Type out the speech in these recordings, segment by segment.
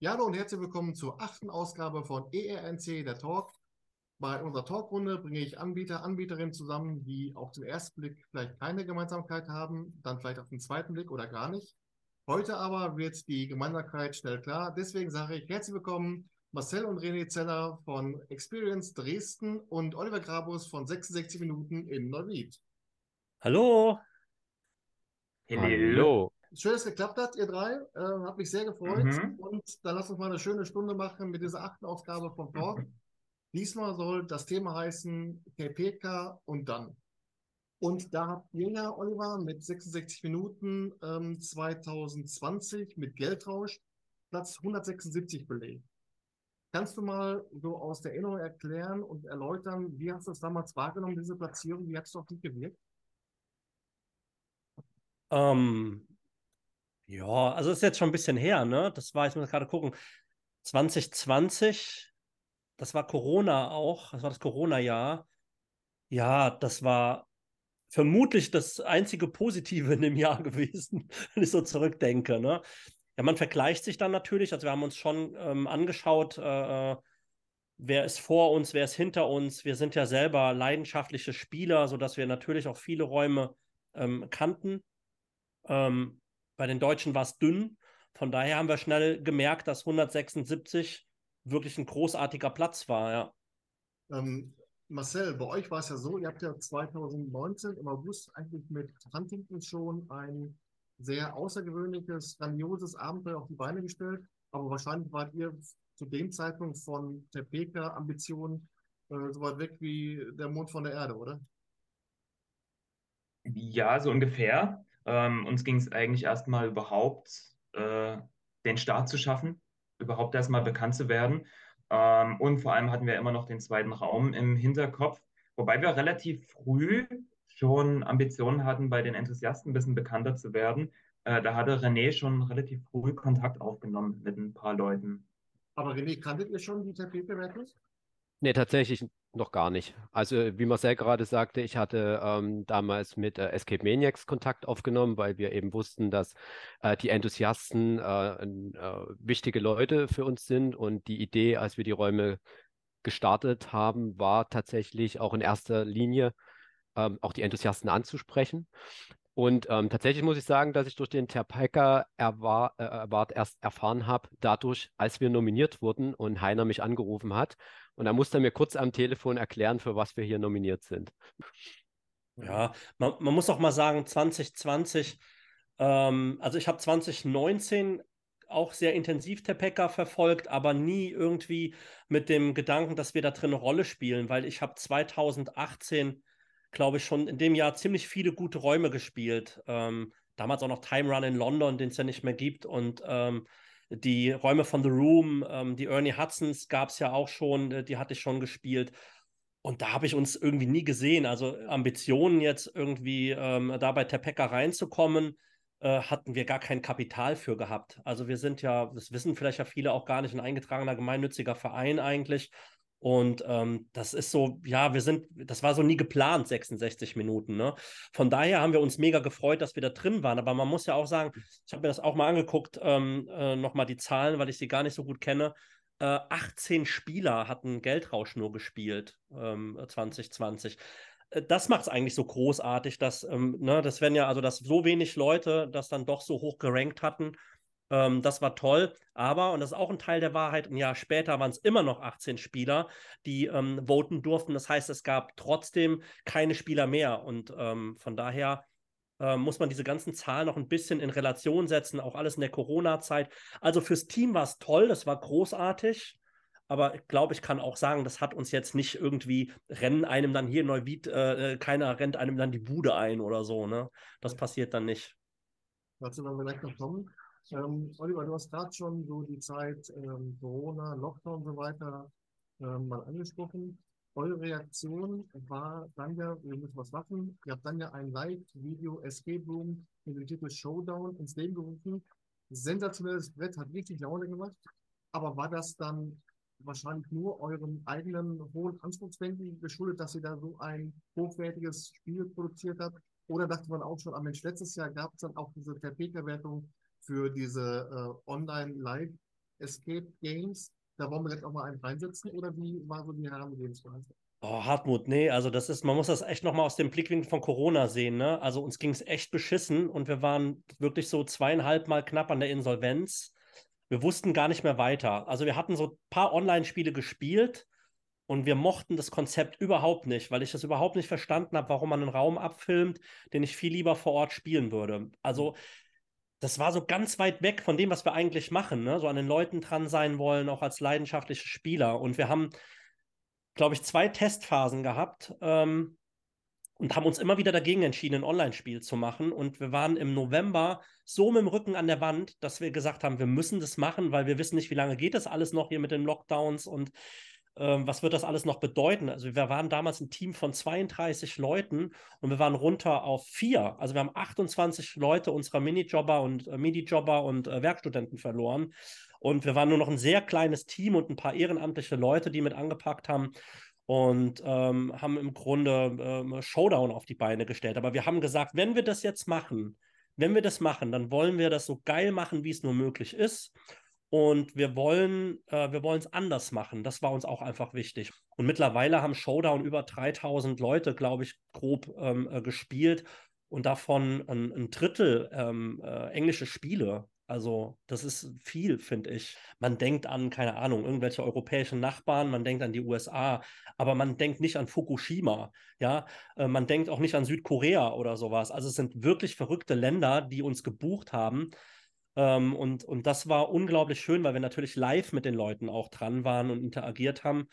Ja, hallo und herzlich willkommen zur achten Ausgabe von ERNC, der Talk. Bei unserer Talkrunde bringe ich Anbieter, Anbieterinnen zusammen, die auf den ersten Blick vielleicht keine Gemeinsamkeit haben, dann vielleicht auf den zweiten Blick oder gar nicht. Heute aber wird die Gemeinsamkeit schnell klar. Deswegen sage ich herzlich willkommen Marcel und René Zeller von Experience Dresden und Oliver Grabus von 66 Minuten in Neuwied. Hallo. Hallo. Schön, dass es geklappt hat, ihr drei. Äh, hat mich sehr gefreut. Mhm. Und dann lasst uns mal eine schöne Stunde machen mit dieser achten Ausgabe von Talk. Diesmal soll das Thema heißen TPK und dann. Und da habt ihr ja, Oliver, mit 66 Minuten ähm, 2020 mit Geldrausch Platz 176 belegt. Kannst du mal so aus der Erinnerung erklären und erläutern, wie hast du das damals wahrgenommen, diese Platzierung? Wie hat es auf dich gewirkt? Ähm, ja, also ist jetzt schon ein bisschen her, ne? Das war, ich muss gerade gucken, 2020, das war Corona auch, das war das Corona-Jahr. Ja, das war vermutlich das einzige Positive in dem Jahr gewesen, wenn ich so zurückdenke, ne? Ja, man vergleicht sich dann natürlich, also wir haben uns schon ähm, angeschaut, äh, äh wer ist vor uns, wer ist hinter uns. Wir sind ja selber leidenschaftliche Spieler, sodass wir natürlich auch viele Räume ähm, kannten. Ähm, bei den Deutschen war es dünn. Von daher haben wir schnell gemerkt, dass 176 wirklich ein großartiger Platz war, ja. Ähm, Marcel, bei euch war es ja so, ihr habt ja 2019 im August eigentlich mit Huntington schon ein sehr außergewöhnliches, grandioses Abenteuer auf die Beine gestellt. Aber wahrscheinlich wart ihr zu dem Zeitpunkt von der PK-Ambition äh, so weit weg wie der Mond von der Erde, oder? Ja, so ungefähr. Ähm, uns ging es eigentlich erstmal überhaupt, äh, den Start zu schaffen, überhaupt erstmal bekannt zu werden. Ähm, und vor allem hatten wir immer noch den zweiten Raum im Hinterkopf, wobei wir relativ früh schon Ambitionen hatten, bei den Enthusiasten ein bisschen bekannter zu werden. Äh, da hatte René schon relativ früh Kontakt aufgenommen mit ein paar Leuten. Aber René, kanntet ihr schon die Tapetbewertung? Nee, tatsächlich noch gar nicht. Also, wie Marcel gerade sagte, ich hatte ähm, damals mit äh, Escape Maniacs Kontakt aufgenommen, weil wir eben wussten, dass äh, die Enthusiasten äh, äh, wichtige Leute für uns sind. Und die Idee, als wir die Räume gestartet haben, war tatsächlich auch in erster Linie ähm, auch die Enthusiasten anzusprechen. Und ähm, tatsächlich muss ich sagen, dass ich durch den Terpaika Erwart, äh, erst erfahren habe, dadurch, als wir nominiert wurden und Heiner mich angerufen hat und er musste mir kurz am Telefon erklären, für was wir hier nominiert sind. Ja, man, man muss auch mal sagen, 2020, ähm, also ich habe 2019 auch sehr intensiv Tepeka verfolgt, aber nie irgendwie mit dem Gedanken, dass wir da drin eine Rolle spielen, weil ich habe 2018, glaube ich, schon in dem Jahr ziemlich viele gute Räume gespielt. Ähm, damals auch noch Time Run in London, den es ja nicht mehr gibt und ähm, die Räume von The Room, ähm, die Ernie Hudsons gab es ja auch schon, äh, die hatte ich schon gespielt. Und da habe ich uns irgendwie nie gesehen. Also Ambitionen jetzt irgendwie ähm, da bei Tepeka reinzukommen, äh, hatten wir gar kein Kapital für gehabt. Also wir sind ja, das wissen vielleicht ja viele auch gar nicht, ein eingetragener gemeinnütziger Verein eigentlich. Und ähm, das ist so, ja, wir sind, das war so nie geplant, 66 Minuten. Ne? Von daher haben wir uns mega gefreut, dass wir da drin waren. Aber man muss ja auch sagen, ich habe mir das auch mal angeguckt, ähm, äh, nochmal die Zahlen, weil ich sie gar nicht so gut kenne. Äh, 18 Spieler hatten Geldrausch nur gespielt, ähm, 2020 äh, das macht es eigentlich so großartig, dass, ähm, ne, das werden ja, also dass so wenig Leute das dann doch so hoch gerankt hatten ähm, das war toll, aber, und das ist auch ein Teil der Wahrheit, ein Jahr später waren es immer noch 18 Spieler, die ähm, voten durften. Das heißt, es gab trotzdem keine Spieler mehr. Und ähm, von daher äh, muss man diese ganzen Zahlen noch ein bisschen in Relation setzen, auch alles in der Corona-Zeit. Also fürs Team war es toll, das war großartig. Aber ich glaube, ich kann auch sagen, das hat uns jetzt nicht irgendwie, rennen einem dann hier Neuwied, äh, äh, keiner rennt einem dann die Bude ein oder so, ne? Das passiert dann nicht. Dazu wollen wir gleich noch kommen. Ähm, Oliver, du hast gerade schon so die Zeit ähm, Corona, Lockdown und so weiter ähm, mal angesprochen. Eure Reaktion war dann ja, wir müssen was machen. Ihr habt dann ja ein Live-Video Escape Room mit dem Titel Showdown ins Leben gerufen. Sensationelles Brett, hat richtig Laune gemacht. Aber war das dann wahrscheinlich nur eurem eigenen hohen Anspruchsdenken geschuldet, dass ihr da so ein hochwertiges Spiel produziert habt? Oder dachte man auch schon, am Mensch, letztes Jahr gab es dann auch diese Tapeta-Wertung für diese äh, Online-Live Escape Games, da wollen wir jetzt auch mal einen reinsetzen oder wie war so die Herangehensweise? Oh, Hartmut, nee, also das ist, man muss das echt nochmal aus dem Blickwinkel von Corona sehen, ne? Also uns ging es echt beschissen und wir waren wirklich so zweieinhalb Mal knapp an der Insolvenz. Wir wussten gar nicht mehr weiter. Also wir hatten so ein paar Online-Spiele gespielt und wir mochten das Konzept überhaupt nicht, weil ich das überhaupt nicht verstanden habe, warum man einen Raum abfilmt, den ich viel lieber vor Ort spielen würde. Also das war so ganz weit weg von dem, was wir eigentlich machen, ne? So an den Leuten dran sein wollen, auch als leidenschaftliche Spieler. Und wir haben glaube ich, zwei Testphasen gehabt ähm, und haben uns immer wieder dagegen entschieden, ein Online-Spiel zu machen. Und wir waren im November so mit dem Rücken an der Wand, dass wir gesagt haben, wir müssen das machen, weil wir wissen nicht, wie lange geht das alles noch hier mit den Lockdowns und was wird das alles noch bedeuten? Also wir waren damals ein Team von 32 Leuten und wir waren runter auf vier. Also wir haben 28 Leute unserer Minijobber und äh, Minijobber und äh, Werkstudenten verloren. Und wir waren nur noch ein sehr kleines Team und ein paar ehrenamtliche Leute, die mit angepackt haben und ähm, haben im Grunde ähm, Showdown auf die Beine gestellt. Aber wir haben gesagt, wenn wir das jetzt machen, wenn wir das machen, dann wollen wir das so geil machen, wie es nur möglich ist. Und wir wollen äh, wir es anders machen. Das war uns auch einfach wichtig. Und mittlerweile haben Showdown über 3000 Leute, glaube ich, grob ähm, äh, gespielt und davon ein, ein Drittel ähm, äh, englische Spiele. Also, das ist viel, finde ich. Man denkt an, keine Ahnung, irgendwelche europäischen Nachbarn, man denkt an die USA, aber man denkt nicht an Fukushima, ja. Äh, man denkt auch nicht an Südkorea oder sowas. Also, es sind wirklich verrückte Länder, die uns gebucht haben. Ähm, und, und das war unglaublich schön, weil wir natürlich live mit den Leuten auch dran waren und interagiert haben.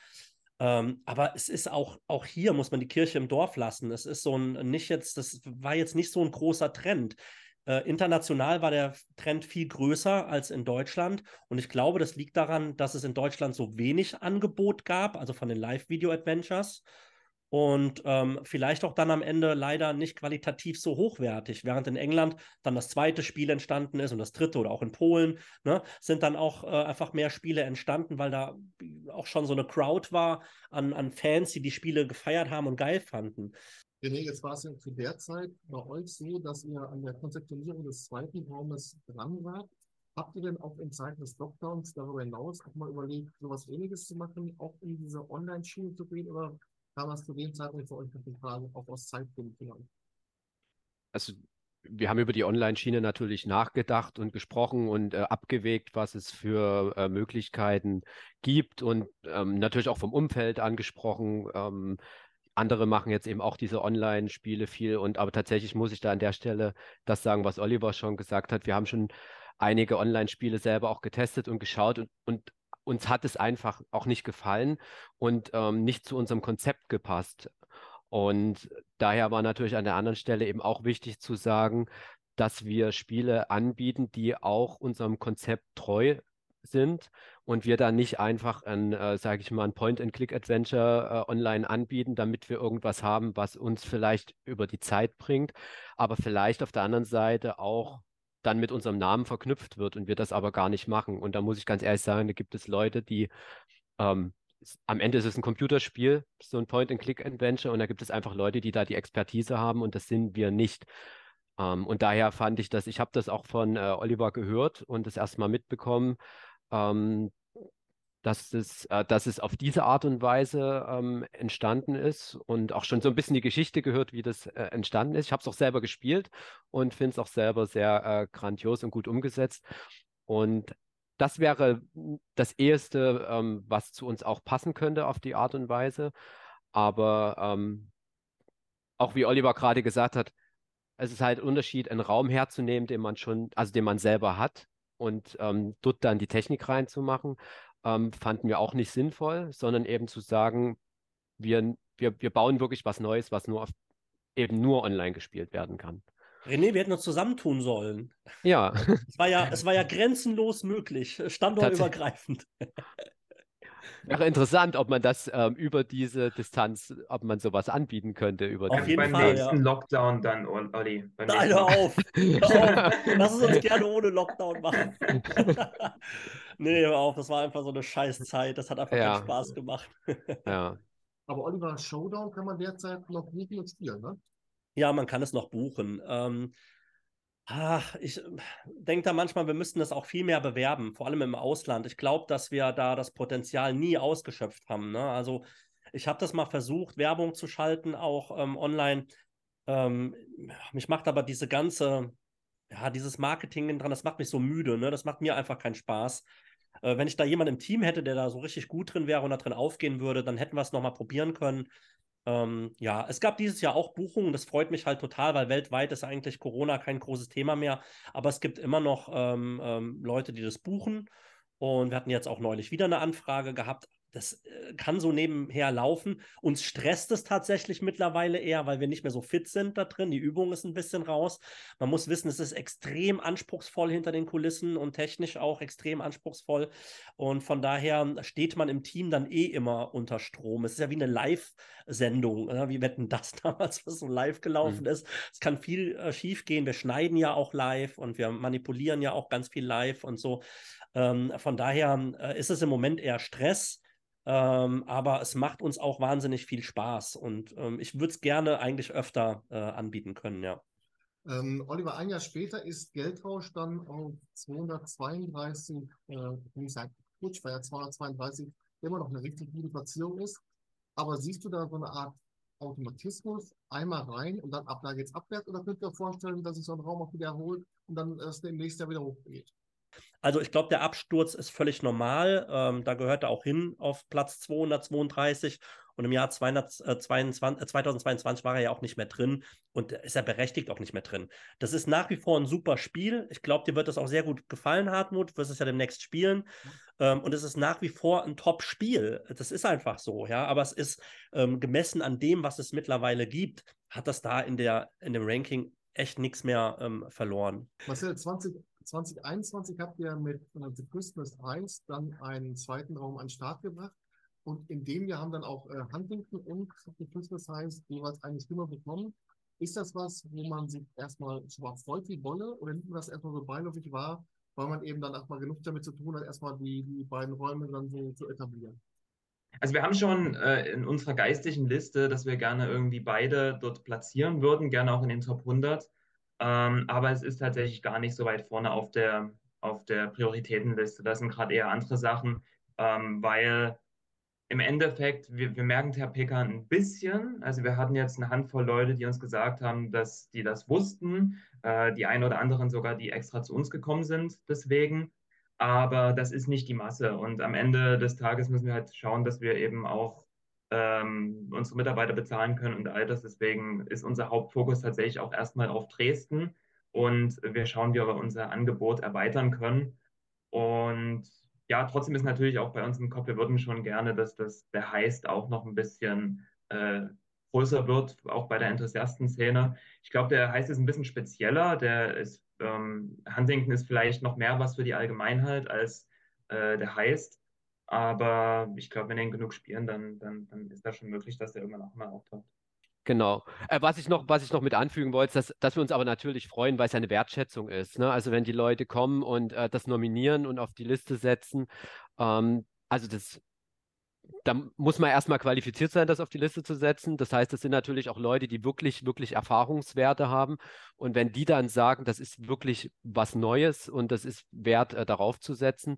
Ähm, aber es ist auch, auch hier muss man die Kirche im Dorf lassen. Es ist so ein, nicht jetzt, das war jetzt nicht so ein großer Trend. Äh, international war der Trend viel größer als in Deutschland. Und ich glaube, das liegt daran, dass es in Deutschland so wenig Angebot gab, also von den Live-Video-Adventures. Und ähm, vielleicht auch dann am Ende leider nicht qualitativ so hochwertig. Während in England dann das zweite Spiel entstanden ist und das dritte oder auch in Polen, ne, sind dann auch äh, einfach mehr Spiele entstanden, weil da auch schon so eine Crowd war an, an Fans, die die Spiele gefeiert haben und geil fanden. René, jetzt war es ja zu der Zeit bei euch so, dass ihr an der Konzeptionierung des zweiten Raumes dran wart. Habt ihr denn auch in Zeiten des Lockdowns darüber hinaus auch mal überlegt, sowas ähnliches zu machen, auch in diese Online-Schiene zu gehen oder kam das zu dem Zeitpunkt für euch noch die Frage auch aus Zeitgründen an? Also wir haben über die Online-Schiene natürlich nachgedacht und gesprochen und äh, abgewegt, was es für äh, Möglichkeiten gibt und ähm, natürlich auch vom Umfeld angesprochen. Ähm, andere machen jetzt eben auch diese Online-Spiele viel und aber tatsächlich muss ich da an der Stelle das sagen, was Oliver schon gesagt hat. Wir haben schon einige Online-Spiele selber auch getestet und geschaut und, und uns hat es einfach auch nicht gefallen und ähm, nicht zu unserem Konzept gepasst. Und daher war natürlich an der anderen Stelle eben auch wichtig zu sagen, dass wir Spiele anbieten, die auch unserem Konzept treu sind und wir dann nicht einfach ein, äh, sage ich mal, ein Point-and-Click-Adventure äh, online anbieten, damit wir irgendwas haben, was uns vielleicht über die Zeit bringt, aber vielleicht auf der anderen Seite auch dann mit unserem Namen verknüpft wird und wir das aber gar nicht machen. Und da muss ich ganz ehrlich sagen, da gibt es Leute, die ähm, am Ende ist es ein Computerspiel, so ein Point-and-Click-Adventure, und da gibt es einfach Leute, die da die Expertise haben und das sind wir nicht. Ähm, und daher fand ich das, ich habe das auch von äh, Oliver gehört und das erstmal mitbekommen, ähm, dass, es, äh, dass es auf diese Art und Weise ähm, entstanden ist und auch schon so ein bisschen die Geschichte gehört, wie das äh, entstanden ist. Ich habe es auch selber gespielt und finde es auch selber sehr äh, grandios und gut umgesetzt. Und das wäre das Eheste, ähm, was zu uns auch passen könnte auf die Art und Weise. Aber ähm, auch wie Oliver gerade gesagt hat, es ist halt ein Unterschied, einen Raum herzunehmen, den man schon, also den man selber hat und ähm, dort dann die Technik reinzumachen, ähm, fanden wir auch nicht sinnvoll, sondern eben zu sagen, wir, wir, wir bauen wirklich was Neues, was nur auf, eben nur online gespielt werden kann. René, wir hätten uns zusammentun sollen. Ja. Es war ja, es war ja grenzenlos möglich, standortübergreifend. Wäre interessant, ob man das ähm, über diese Distanz, ob man sowas anbieten könnte. Über auf jeden beim Fall, nächsten ja. Lockdown dann, Olli. Nein, hör auf. hör auf. Lass es uns gerne ohne Lockdown machen. nee, hör auf. Das war einfach so eine scheiß Zeit. Das hat einfach ja. keinen Spaß gemacht. ja. Aber Oliver, Showdown kann man derzeit noch buchen und spielen, ne? Ja, man kann es noch buchen. Ähm, Ach, ich denke da manchmal, wir müssten das auch viel mehr bewerben, vor allem im Ausland. Ich glaube, dass wir da das Potenzial nie ausgeschöpft haben. Ne? Also ich habe das mal versucht, Werbung zu schalten, auch ähm, online. Ähm, mich macht aber diese ganze, ja, dieses Marketing dran, das macht mich so müde. Ne? Das macht mir einfach keinen Spaß. Äh, wenn ich da jemanden im Team hätte, der da so richtig gut drin wäre und da drin aufgehen würde, dann hätten wir es nochmal probieren können. Ähm, ja, es gab dieses Jahr auch Buchungen, das freut mich halt total, weil weltweit ist eigentlich Corona kein großes Thema mehr, aber es gibt immer noch ähm, ähm, Leute, die das buchen. Und wir hatten jetzt auch neulich wieder eine Anfrage gehabt, das äh, kann so nebenher laufen. Uns stresst es tatsächlich mittlerweile eher, weil wir nicht mehr so fit sind da drin. Die Übung ist ein bisschen raus. Man muss wissen, es ist extrem anspruchsvoll hinter den Kulissen und technisch auch extrem anspruchsvoll. Und von daher steht man im Team dann eh immer unter Strom. Es ist ja wie eine Live-Sendung, ne? wie wetten das damals, was so live gelaufen mhm. ist. Es kann viel äh, schief gehen. Wir schneiden ja auch live und wir manipulieren ja auch ganz viel live und so. Ähm, von daher äh, ist es im Moment eher Stress. Ähm, aber es macht uns auch wahnsinnig viel Spaß und ähm, ich würde es gerne eigentlich öfter äh, anbieten können, ja. Ähm, Oliver, ein Jahr später ist Geldtausch dann auf 232, äh, sagen, Putsch, weil ja 232 immer noch eine richtig gute Platzierung ist. Aber siehst du da so eine Art Automatismus, einmal rein und dann ab da geht's abwärts? Oder könnt ihr euch vorstellen, dass sich so ein Raum auch wieder erholt und dann es im nächsten Jahr wieder hochgeht? Also ich glaube, der Absturz ist völlig normal. Ähm, da gehört er auch hin auf Platz 232. Und im Jahr 222, äh, 2022 war er ja auch nicht mehr drin und ist er berechtigt auch nicht mehr drin. Das ist nach wie vor ein super Spiel. Ich glaube, dir wird das auch sehr gut gefallen, Hartmut. Du wirst es ja demnächst spielen. Ähm, und es ist nach wie vor ein Top-Spiel. Das ist einfach so, ja. Aber es ist ähm, gemessen an dem, was es mittlerweile gibt, hat das da in, der, in dem Ranking echt nichts mehr ähm, verloren. Marcel, 20, 2021 habt ihr mit äh, The Christmas 1 dann einen zweiten Raum an den Start gebracht. Und in dem Jahr haben dann auch äh, Huntington und The Christmas heißt jeweils eine Stimme bekommen. Ist das was, wo man sich erstmal schon freut wie Wolle oder nimmt man das erstmal so beiläufig wahr, weil man eben dann erstmal genug damit zu tun hat, erstmal die, die beiden Räume dann so zu etablieren? Also wir haben schon äh, in unserer geistigen Liste, dass wir gerne irgendwie beide dort platzieren würden, gerne auch in den Top 100. Ähm, aber es ist tatsächlich gar nicht so weit vorne auf der, auf der Prioritätenliste. Das sind gerade eher andere Sachen, ähm, weil im Endeffekt, wir, wir merken Terpeka ein bisschen. Also wir hatten jetzt eine Handvoll Leute, die uns gesagt haben, dass die das wussten. Äh, die einen oder anderen sogar, die extra zu uns gekommen sind deswegen. Aber das ist nicht die Masse. Und am Ende des Tages müssen wir halt schauen, dass wir eben auch ähm, unsere Mitarbeiter bezahlen können und all das. Deswegen ist unser Hauptfokus tatsächlich auch erstmal auf Dresden und wir schauen, wie wir unser Angebot erweitern können. Und ja, trotzdem ist natürlich auch bei uns im Kopf, wir würden schon gerne, dass das der Heist auch noch ein bisschen äh, größer wird, auch bei der Enthusiasten-Szene. Ich glaube, der Heist ist ein bisschen spezieller. Der ist, ähm, Huntington ist vielleicht noch mehr was für die Allgemeinheit als äh, der Heist. Aber ich glaube, wenn er ihn genug spielen, dann, dann, dann ist das schon möglich, dass er irgendwann auch mal auftaucht. Genau. Äh, was, ich noch, was ich noch mit anfügen wollte, ist, dass, dass wir uns aber natürlich freuen, weil es ja eine Wertschätzung ist. Ne? Also wenn die Leute kommen und äh, das nominieren und auf die Liste setzen, ähm, also das, da muss man erstmal qualifiziert sein, das auf die Liste zu setzen. Das heißt, das sind natürlich auch Leute, die wirklich, wirklich Erfahrungswerte haben. Und wenn die dann sagen, das ist wirklich was Neues und das ist wert, äh, darauf zu setzen,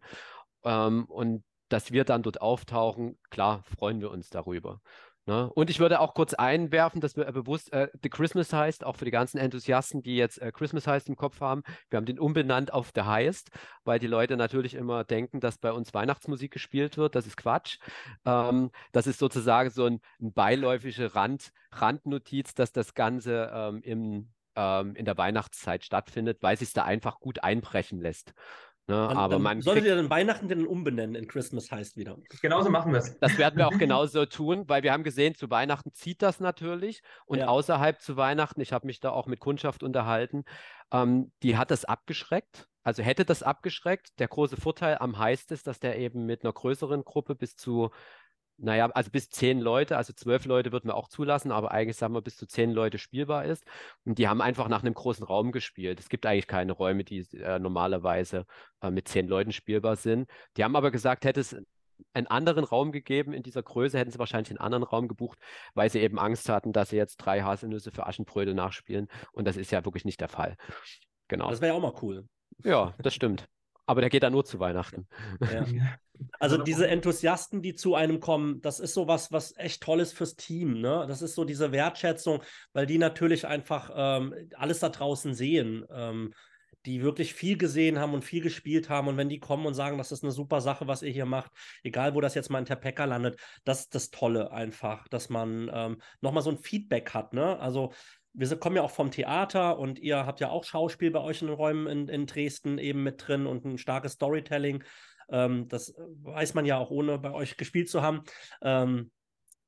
ähm, und dass wir dann dort auftauchen, klar freuen wir uns darüber. Ne? Und ich würde auch kurz einwerfen, dass wir äh, bewusst äh, The Christmas heißt, auch für die ganzen Enthusiasten, die jetzt äh, Christmas heißt im Kopf haben. Wir haben den umbenannt auf The Highest, weil die Leute natürlich immer denken, dass bei uns Weihnachtsmusik gespielt wird. Das ist Quatsch. Ähm, das ist sozusagen so ein, ein beiläufige Rand, Randnotiz, dass das Ganze ähm, im, ähm, in der Weihnachtszeit stattfindet, weil sich da einfach gut einbrechen lässt. Ne, dann, aber dann man solltet ihr dann Weihnachten denn umbenennen in Christmas heißt wieder. Genauso machen wir es. Das werden wir auch genauso tun, weil wir haben gesehen, zu Weihnachten zieht das natürlich und ja. außerhalb zu Weihnachten, ich habe mich da auch mit Kundschaft unterhalten, ähm, die hat das abgeschreckt. Also hätte das abgeschreckt. Der große Vorteil am Heist ist, dass der eben mit einer größeren Gruppe bis zu naja, also bis zehn Leute, also zwölf Leute würden wir auch zulassen, aber eigentlich sagen wir bis zu zehn Leute spielbar ist. Und die haben einfach nach einem großen Raum gespielt. Es gibt eigentlich keine Räume, die äh, normalerweise äh, mit zehn Leuten spielbar sind. Die haben aber gesagt, hätte es einen anderen Raum gegeben in dieser Größe, hätten sie wahrscheinlich einen anderen Raum gebucht, weil sie eben Angst hatten, dass sie jetzt drei Haselnüsse für Aschenbrödel nachspielen. Und das ist ja wirklich nicht der Fall. Genau. Das wäre ja auch mal cool. Ja, das stimmt. Aber der geht dann nur zu Weihnachten. Ja. Also diese Enthusiasten, die zu einem kommen, das ist so was, was echt toll ist fürs Team. Ne? Das ist so diese Wertschätzung, weil die natürlich einfach ähm, alles da draußen sehen. Ähm, die wirklich viel gesehen haben und viel gespielt haben. Und wenn die kommen und sagen, das ist eine super Sache, was ihr hier macht, egal wo das jetzt mal in Tepeka landet, das ist das Tolle einfach, dass man ähm, nochmal so ein Feedback hat. Ne? Also wir kommen ja auch vom Theater und ihr habt ja auch Schauspiel bei euch in den Räumen in, in Dresden eben mit drin und ein starkes Storytelling. Ähm, das weiß man ja auch ohne bei euch gespielt zu haben. Ähm,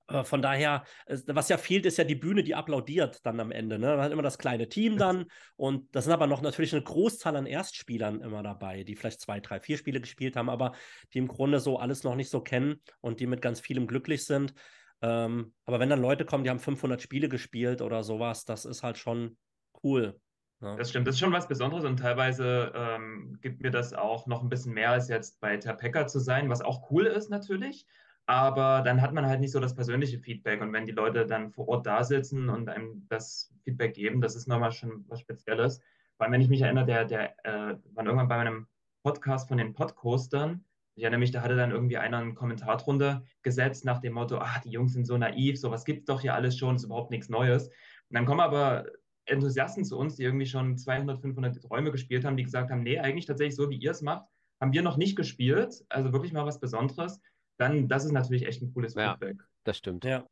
äh, von daher, was ja fehlt, ist ja die Bühne, die applaudiert dann am Ende. Ne? Man hat immer das kleine Team dann und da sind aber noch natürlich eine Großzahl an Erstspielern immer dabei, die vielleicht zwei, drei, vier Spiele gespielt haben, aber die im Grunde so alles noch nicht so kennen und die mit ganz vielem glücklich sind. Ähm, aber wenn dann Leute kommen, die haben 500 Spiele gespielt oder sowas, das ist halt schon cool. Ja. Das stimmt, das ist schon was Besonderes und teilweise ähm, gibt mir das auch noch ein bisschen mehr als jetzt bei Terpeka zu sein, was auch cool ist natürlich. Aber dann hat man halt nicht so das persönliche Feedback. Und wenn die Leute dann vor Ort da sitzen und einem das Feedback geben, das ist nochmal schon was Spezielles. Weil wenn ich mich erinnere, der, der äh, war irgendwann bei meinem Podcast von den Podcoastern, ich erinnere mich, da hatte dann irgendwie einer einen Kommentar drunter gesetzt nach dem Motto, ach, die Jungs sind so naiv, sowas gibt es doch hier alles schon, ist überhaupt nichts Neues. Und dann kommen aber Enthusiasten zu uns, die irgendwie schon 200, 500 Räume gespielt haben, die gesagt haben, nee, eigentlich tatsächlich so, wie ihr es macht, haben wir noch nicht gespielt, also wirklich mal was Besonderes. Dann, das ist natürlich echt ein cooles ja, Feedback. Das stimmt. Ja.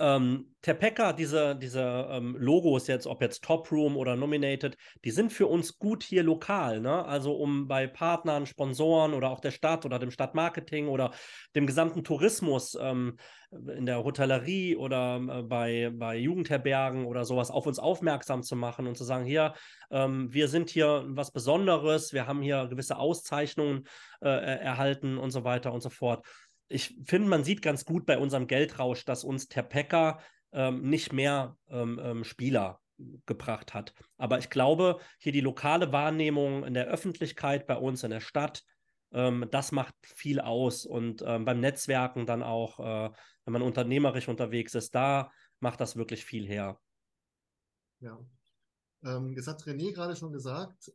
Ähm, Tepeka, diese, diese ähm, Logos jetzt, ob jetzt Top Room oder Nominated, die sind für uns gut hier lokal. Ne? Also um bei Partnern, Sponsoren oder auch der Stadt oder dem Stadtmarketing oder dem gesamten Tourismus ähm, in der Hotellerie oder äh, bei, bei Jugendherbergen oder sowas auf uns aufmerksam zu machen und zu sagen, hier, ähm, wir sind hier was Besonderes, wir haben hier gewisse Auszeichnungen äh, erhalten und so weiter und so fort ich finde, man sieht ganz gut bei unserem Geldrausch, dass uns Terpeka ähm, nicht mehr ähm, ähm, Spieler gebracht hat. Aber ich glaube, hier die lokale Wahrnehmung in der Öffentlichkeit bei uns in der Stadt, ähm, das macht viel aus. Und ähm, beim Netzwerken dann auch, äh, wenn man unternehmerisch unterwegs ist, da macht das wirklich viel her. Ja. Ähm, das hat René gerade schon gesagt.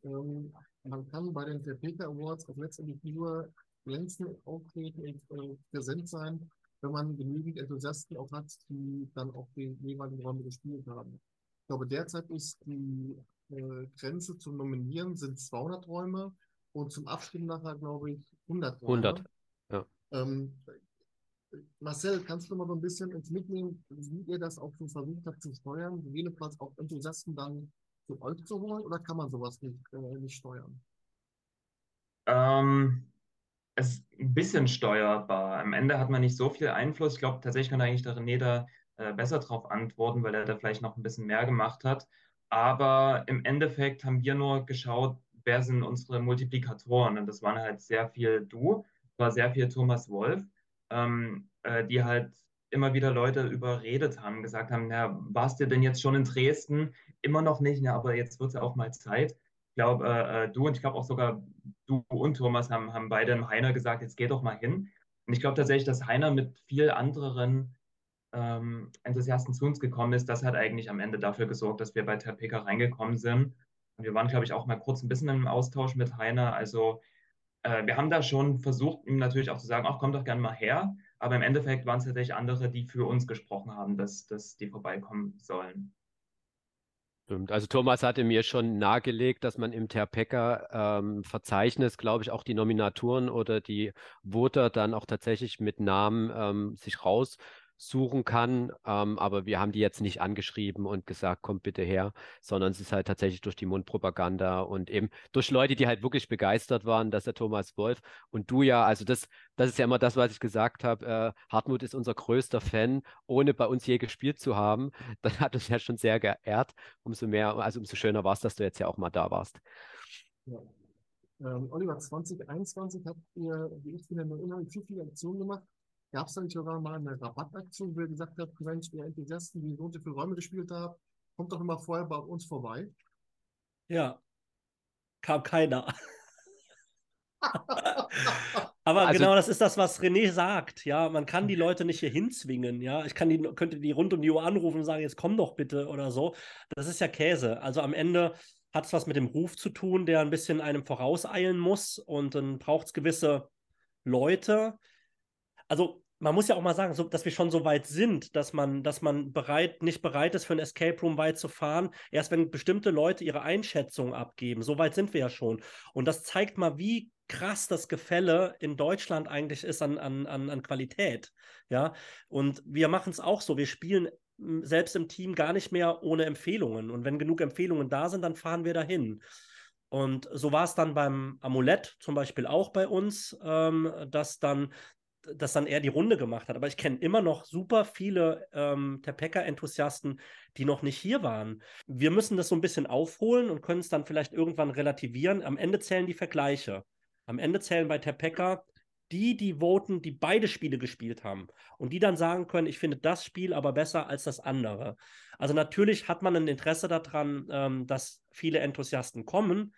man kann bei den Terpeka Awards auch letztendlich nur glänzend auftreten und äh, präsent sein, wenn man genügend Enthusiasten auch hat, die dann auch die jeweiligen Räume gespielt haben. Ich glaube, derzeit ist die äh, Grenze zum Nominieren sind 200 Räume und zum Abstimmen nachher, glaube ich, 100 Räume. 100, ja. Ähm, Marcel, kannst du mal so ein bisschen uns mitnehmen, wie ihr das auch so versucht habt zu steuern, jedenfalls auch Enthusiasten dann zu euch zu holen oder kann man sowas nicht, äh, nicht steuern? Ähm, es ein bisschen steuerbar. Am Ende hat man nicht so viel Einfluss. Ich glaube, tatsächlich kann eigentlich der René da äh, besser drauf antworten, weil er da vielleicht noch ein bisschen mehr gemacht hat. Aber im Endeffekt haben wir nur geschaut, wer sind unsere Multiplikatoren. Und das waren halt sehr viel du, war sehr viel Thomas Wolf, ähm, äh, die halt immer wieder Leute überredet haben, gesagt haben, na, warst du denn jetzt schon in Dresden? Immer noch nicht, na, aber jetzt wird es ja auch mal Zeit glaube, äh, äh, du und ich glaube auch sogar du und Thomas haben, haben beide im Heiner gesagt, jetzt geh doch mal hin. Und ich glaube tatsächlich, dass Heiner mit viel anderen ähm, Enthusiasten zu uns gekommen ist. Das hat eigentlich am Ende dafür gesorgt, dass wir bei Terpeka reingekommen sind. Und wir waren, glaube ich, auch mal kurz ein bisschen im Austausch mit Heiner. Also äh, wir haben da schon versucht, ihm natürlich auch zu sagen, ach, komm doch gerne mal her. Aber im Endeffekt waren es tatsächlich andere, die für uns gesprochen haben, dass, dass die vorbeikommen sollen. Stimmt. Also Thomas hatte mir schon nahegelegt, dass man im Terpeka-Verzeichnis, ähm, glaube ich, auch die Nominaturen oder die Voter dann auch tatsächlich mit Namen ähm, sich raus suchen kann. Ähm, aber wir haben die jetzt nicht angeschrieben und gesagt, kommt bitte her, sondern es ist halt tatsächlich durch die Mundpropaganda und eben durch Leute, die halt wirklich begeistert waren, dass der Thomas Wolf und du ja, also das, das ist ja immer das, was ich gesagt habe. Äh, Hartmut ist unser größter Fan, ohne bei uns je gespielt zu haben. Das hat uns ja schon sehr geehrt. Umso mehr, also umso schöner war es, dass du jetzt ja auch mal da warst. Ja. Ähm, Oliver, 2021 habt ihr, wie ich finde, eine unheimlich viele Aktionen gemacht. Gab es da nicht sogar mal eine Rabattaktion, wo ihr gesagt habt, Mensch, ihr Enthusiasten, die so und so viele Räume gespielt haben, kommt doch immer vorher bei uns vorbei? Ja, kam keiner. Aber also, genau das ist das, was René sagt. Ja, man kann die Leute nicht hier hinzwingen. Ja, ich kann die, könnte die rund um die Uhr anrufen und sagen, jetzt komm doch bitte oder so. Das ist ja Käse. Also am Ende hat es was mit dem Ruf zu tun, der ein bisschen einem vorauseilen muss und dann braucht es gewisse Leute. Also man muss ja auch mal sagen, so, dass wir schon so weit sind, dass man, dass man bereit, nicht bereit ist, für ein Escape Room weit zu fahren, erst wenn bestimmte Leute ihre Einschätzung abgeben. So weit sind wir ja schon. Und das zeigt mal, wie krass das Gefälle in Deutschland eigentlich ist an, an, an, an Qualität. Ja, und wir machen es auch so. Wir spielen hm, selbst im Team gar nicht mehr ohne Empfehlungen. Und wenn genug Empfehlungen da sind, dann fahren wir dahin. Und so war es dann beim Amulett zum Beispiel auch bei uns, ähm, dass dann das dann eher die Runde gemacht hat. Aber ich kenne immer noch super viele ähm, Tepeka-Enthusiasten, die noch nicht hier waren. Wir müssen das so ein bisschen aufholen und können es dann vielleicht irgendwann relativieren. Am Ende zählen die Vergleiche. Am Ende zählen bei Tepeka die, die voten, die beide Spiele gespielt haben und die dann sagen können, ich finde das Spiel aber besser als das andere. Also natürlich hat man ein Interesse daran, ähm, dass viele Enthusiasten kommen,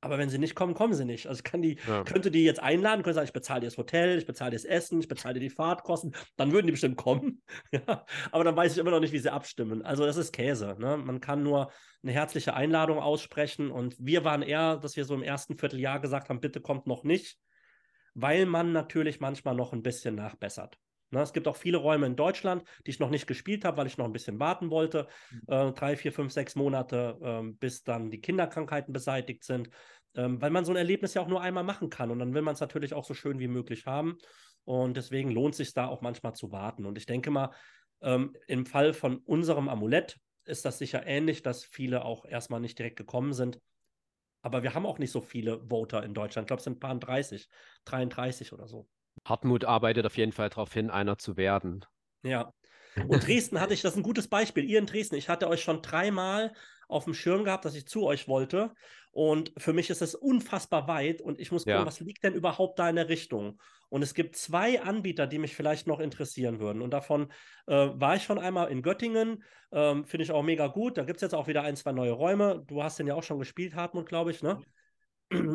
aber wenn sie nicht kommen, kommen sie nicht. Also kann die, ja. könnte die jetzt einladen, könnte sagen, ich bezahle dir das Hotel, ich bezahle dir das Essen, ich bezahle dir die Fahrtkosten, dann würden die bestimmt kommen. ja, aber dann weiß ich immer noch nicht, wie sie abstimmen. Also das ist Käse. Ne? Man kann nur eine herzliche Einladung aussprechen und wir waren eher, dass wir so im ersten Vierteljahr gesagt haben, bitte kommt noch nicht, weil man natürlich manchmal noch ein bisschen nachbessert. Ne, es gibt auch viele Räume in Deutschland, die ich noch nicht gespielt habe, weil ich noch ein bisschen warten wollte. Mhm. Äh, drei, vier, fünf, sechs Monate, äh, bis dann die Kinderkrankheiten beseitigt sind. Ähm, weil man so ein Erlebnis ja auch nur einmal machen kann. Und dann will man es natürlich auch so schön wie möglich haben. Und deswegen lohnt es sich da auch manchmal zu warten. Und ich denke mal, ähm, im Fall von unserem Amulett ist das sicher ähnlich, dass viele auch erstmal nicht direkt gekommen sind. Aber wir haben auch nicht so viele Voter in Deutschland. Ich glaube, es sind ein paar 30, 33 oder so. Hartmut arbeitet auf jeden Fall darauf hin, einer zu werden. Ja. Und Dresden hatte ich, das ist ein gutes Beispiel. Ihr in Dresden, ich hatte euch schon dreimal auf dem Schirm gehabt, dass ich zu euch wollte. Und für mich ist es unfassbar weit und ich muss gucken, ja. was liegt denn überhaupt da in der Richtung? Und es gibt zwei Anbieter, die mich vielleicht noch interessieren würden. Und davon äh, war ich schon einmal in Göttingen. Ähm, Finde ich auch mega gut. Da gibt es jetzt auch wieder ein, zwei neue Räume. Du hast den ja auch schon gespielt, Hartmut, glaube ich, ne?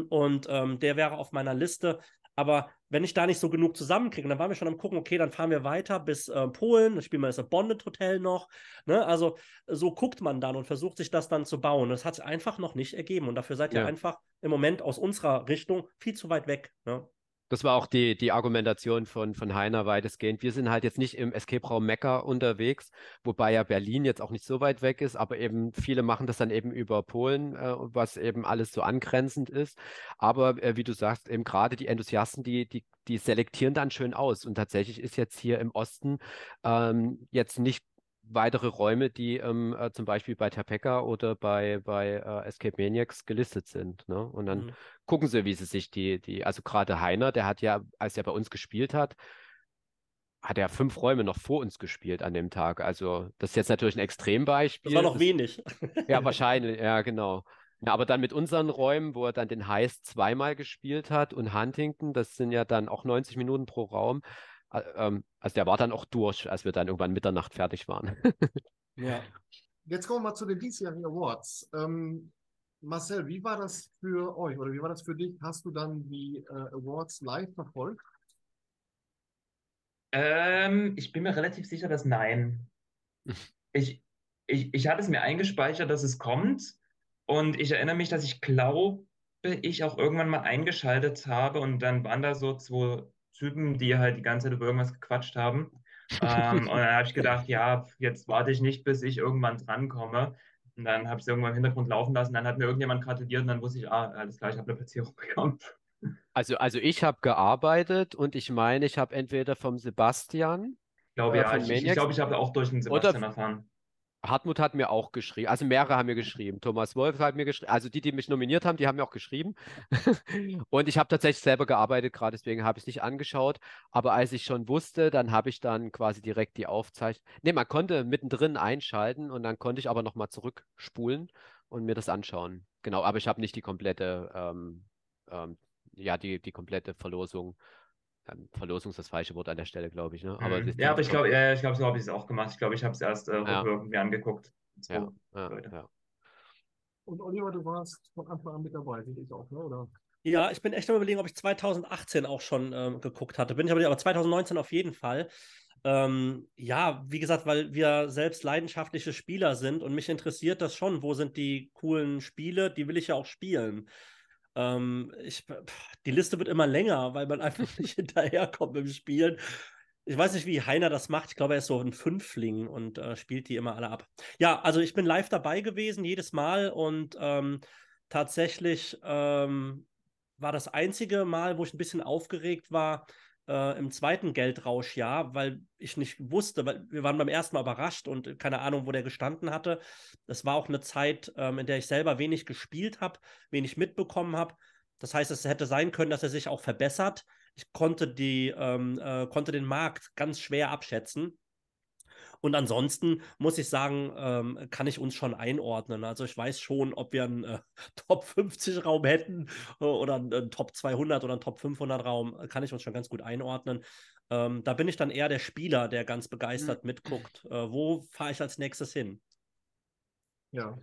Und ähm, der wäre auf meiner Liste. Aber wenn ich da nicht so genug zusammenkriege, dann waren wir schon am gucken, okay, dann fahren wir weiter bis äh, Polen, dann spielen wir das Bonded Hotel noch. Ne? Also so guckt man dann und versucht sich das dann zu bauen. Das hat sich einfach noch nicht ergeben und dafür seid ihr einfach im Moment aus unserer Richtung viel zu weit weg. Ne? Das war auch die, die Argumentation von, von Heiner weitestgehend. Wir sind halt jetzt nicht im Escape-Raum Mekka unterwegs, wobei ja Berlin jetzt auch nicht so weit weg ist, aber eben viele machen das dann eben über Polen, äh, was eben alles so angrenzend ist. Aber äh, wie du sagst, eben gerade die Enthusiasten, die, die, die selektieren dann schön aus. Und tatsächlich ist jetzt hier im Osten ähm, jetzt nicht weitere Räume, die ähm, äh, zum Beispiel bei Tapeka oder bei, bei äh, Escape Maniacs gelistet sind. Ne? Und dann mhm. gucken sie, wie sie sich die, die, also gerade Heiner, der hat ja, als er bei uns gespielt hat, hat er fünf Räume noch vor uns gespielt an dem Tag. Also das ist jetzt natürlich ein Extrembeispiel. Das war noch wenig. ja, wahrscheinlich, ja, genau. Ja, aber dann mit unseren Räumen, wo er dann den Heist zweimal gespielt hat und Huntington, das sind ja dann auch 90 Minuten pro Raum, also der war dann auch durch, als wir dann irgendwann Mitternacht fertig waren. ja. Jetzt kommen wir mal zu den diesjährigen Awards. Ähm, Marcel, wie war das für euch oder wie war das für dich? Hast du dann die äh, Awards live verfolgt? Ähm, ich bin mir relativ sicher, dass nein. Ich, ich, ich hatte es mir eingespeichert, dass es kommt. Und ich erinnere mich, dass ich glaube, ich auch irgendwann mal eingeschaltet habe und dann waren da so zwei Typen, die halt die ganze Zeit über irgendwas gequatscht haben. ähm, und dann habe ich gedacht, ja, jetzt warte ich nicht, bis ich irgendwann drankomme. Und dann habe ich es irgendwann im Hintergrund laufen lassen. Dann hat mir irgendjemand gratuliert und dann wusste ich, ah, alles klar, ich habe eine Platzierung bekommen. Also, also ich habe gearbeitet und ich meine, ich habe entweder vom Sebastian. Glaube, äh, ja, ich, ich glaube, ich habe auch durch den Sebastian erfahren. Hartmut hat mir auch geschrieben, also mehrere haben mir geschrieben. Thomas Wolf hat mir geschrieben, also die, die mich nominiert haben, die haben mir auch geschrieben. und ich habe tatsächlich selber gearbeitet, gerade deswegen habe ich es nicht angeschaut. Aber als ich schon wusste, dann habe ich dann quasi direkt die Aufzeichnung. Ne, man konnte mittendrin einschalten und dann konnte ich aber nochmal zurückspulen und mir das anschauen. Genau, aber ich habe nicht die komplette, ähm, ähm, ja, die, die komplette Verlosung Verlosung ist das falsche Wort an der Stelle, glaube ich. Ne? Aber mhm. ja, aber ich glaube, ja, ich glaube, so habe ich es auch gemacht. Ich glaube, ich habe es erst äh, ja. irgendwie angeguckt. So, ja, ja, ja, Und Oliver, du warst von Anfang an mit dabei, wie ich auch, ne? oder? Ja, ich bin echt am überlegen, ob ich 2018 auch schon ähm, geguckt hatte. Bin ich aber nicht, aber 2019 auf jeden Fall. Ähm, ja, wie gesagt, weil wir selbst leidenschaftliche Spieler sind und mich interessiert das schon. Wo sind die coolen Spiele? Die will ich ja auch spielen. Ähm, ich, die Liste wird immer länger, weil man einfach nicht hinterherkommt dem Spielen. Ich weiß nicht, wie Heiner das macht. Ich glaube, er ist so ein Fünfling und äh, spielt die immer alle ab. Ja, also ich bin live dabei gewesen, jedes Mal und ähm, tatsächlich ähm, war das einzige Mal, wo ich ein bisschen aufgeregt war, äh, im zweiten Geldrauschjahr, weil ich nicht wusste, weil wir waren beim ersten Mal überrascht und keine Ahnung, wo der gestanden hatte. Das war auch eine Zeit, ähm, in der ich selber wenig gespielt habe, wenig mitbekommen habe. Das heißt, es hätte sein können, dass er sich auch verbessert. Ich konnte, die, ähm, äh, konnte den Markt ganz schwer abschätzen. Und ansonsten muss ich sagen, ähm, kann ich uns schon einordnen. Also ich weiß schon, ob wir einen äh, Top 50 Raum hätten äh, oder einen, einen, Top 200 oder einen Top 500 Raum, kann ich uns schon ganz gut einordnen. Ähm, da bin ich dann eher der Spieler, der ganz begeistert mhm. mitguckt. Äh, wo fahre ich als nächstes hin? Ja,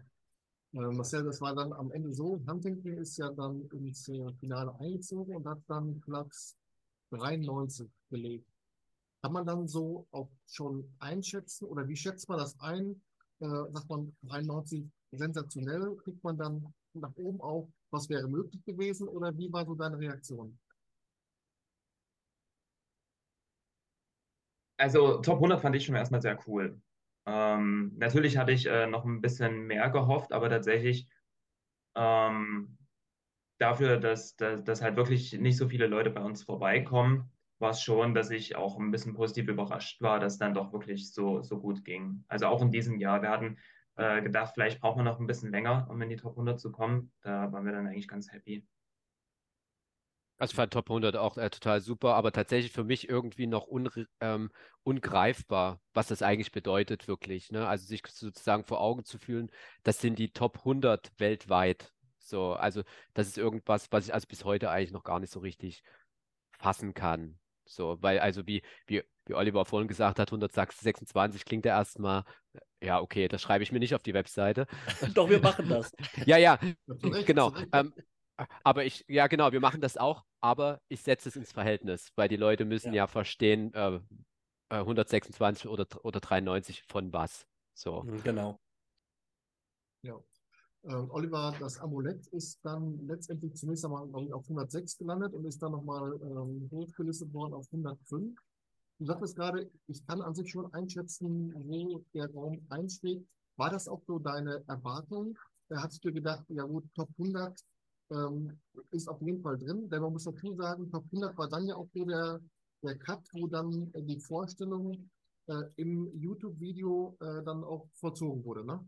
äh, Marcel, das war dann am Ende so, Huntington ist ja dann ins äh, Finale eingezogen und hat dann Platz 93 belegt. Kann man dann so auch schon einschätzen oder wie schätzt man das ein? Äh, sagt man 93 sensationell, kriegt man dann nach oben auch, was wäre möglich gewesen oder wie war so deine Reaktion? Also Top 100 fand ich schon erstmal sehr cool. Ähm, natürlich hatte ich äh, noch ein bisschen mehr gehofft, aber tatsächlich ähm, dafür, dass, dass, dass halt wirklich nicht so viele Leute bei uns vorbeikommen, war es schon, dass ich auch ein bisschen positiv überrascht war, dass dann doch wirklich so, so gut ging. Also auch in diesem Jahr. Wir hatten äh, gedacht, vielleicht braucht man noch ein bisschen länger, um in die Top 100 zu kommen. Da waren wir dann eigentlich ganz happy. Also ich fand Top 100 auch äh, total super, aber tatsächlich für mich irgendwie noch un, ähm, ungreifbar, was das eigentlich bedeutet wirklich. Ne? Also sich sozusagen vor Augen zu fühlen, das sind die Top 100 weltweit. So, also das ist irgendwas, was ich also bis heute eigentlich noch gar nicht so richtig fassen kann. So, weil, also wie, wie, wie Oliver vorhin gesagt hat, 126 klingt ja erstmal, ja, okay, das schreibe ich mir nicht auf die Webseite. Doch, wir machen das. ja, ja, genau. Ähm, aber ich, ja, genau, wir machen das auch, aber ich setze es ins Verhältnis, weil die Leute müssen ja, ja verstehen, äh, 126 oder, oder 93 von was. So. Mhm, genau. Ja. Ähm, Oliver, das Amulett ist dann letztendlich zunächst einmal auf 106 gelandet und ist dann nochmal ähm, hochgelistet worden auf 105. Du sagtest gerade, ich kann an sich schon einschätzen, wo der Raum einschlägt. War das auch so deine Erwartung? Da hast du gedacht, ja gut, Top 100 ähm, ist auf jeden Fall drin. Denn man muss dazu sagen, Top 100 war dann ja auch so der, der Cut, wo dann die Vorstellung äh, im YouTube-Video äh, dann auch vollzogen wurde, ne?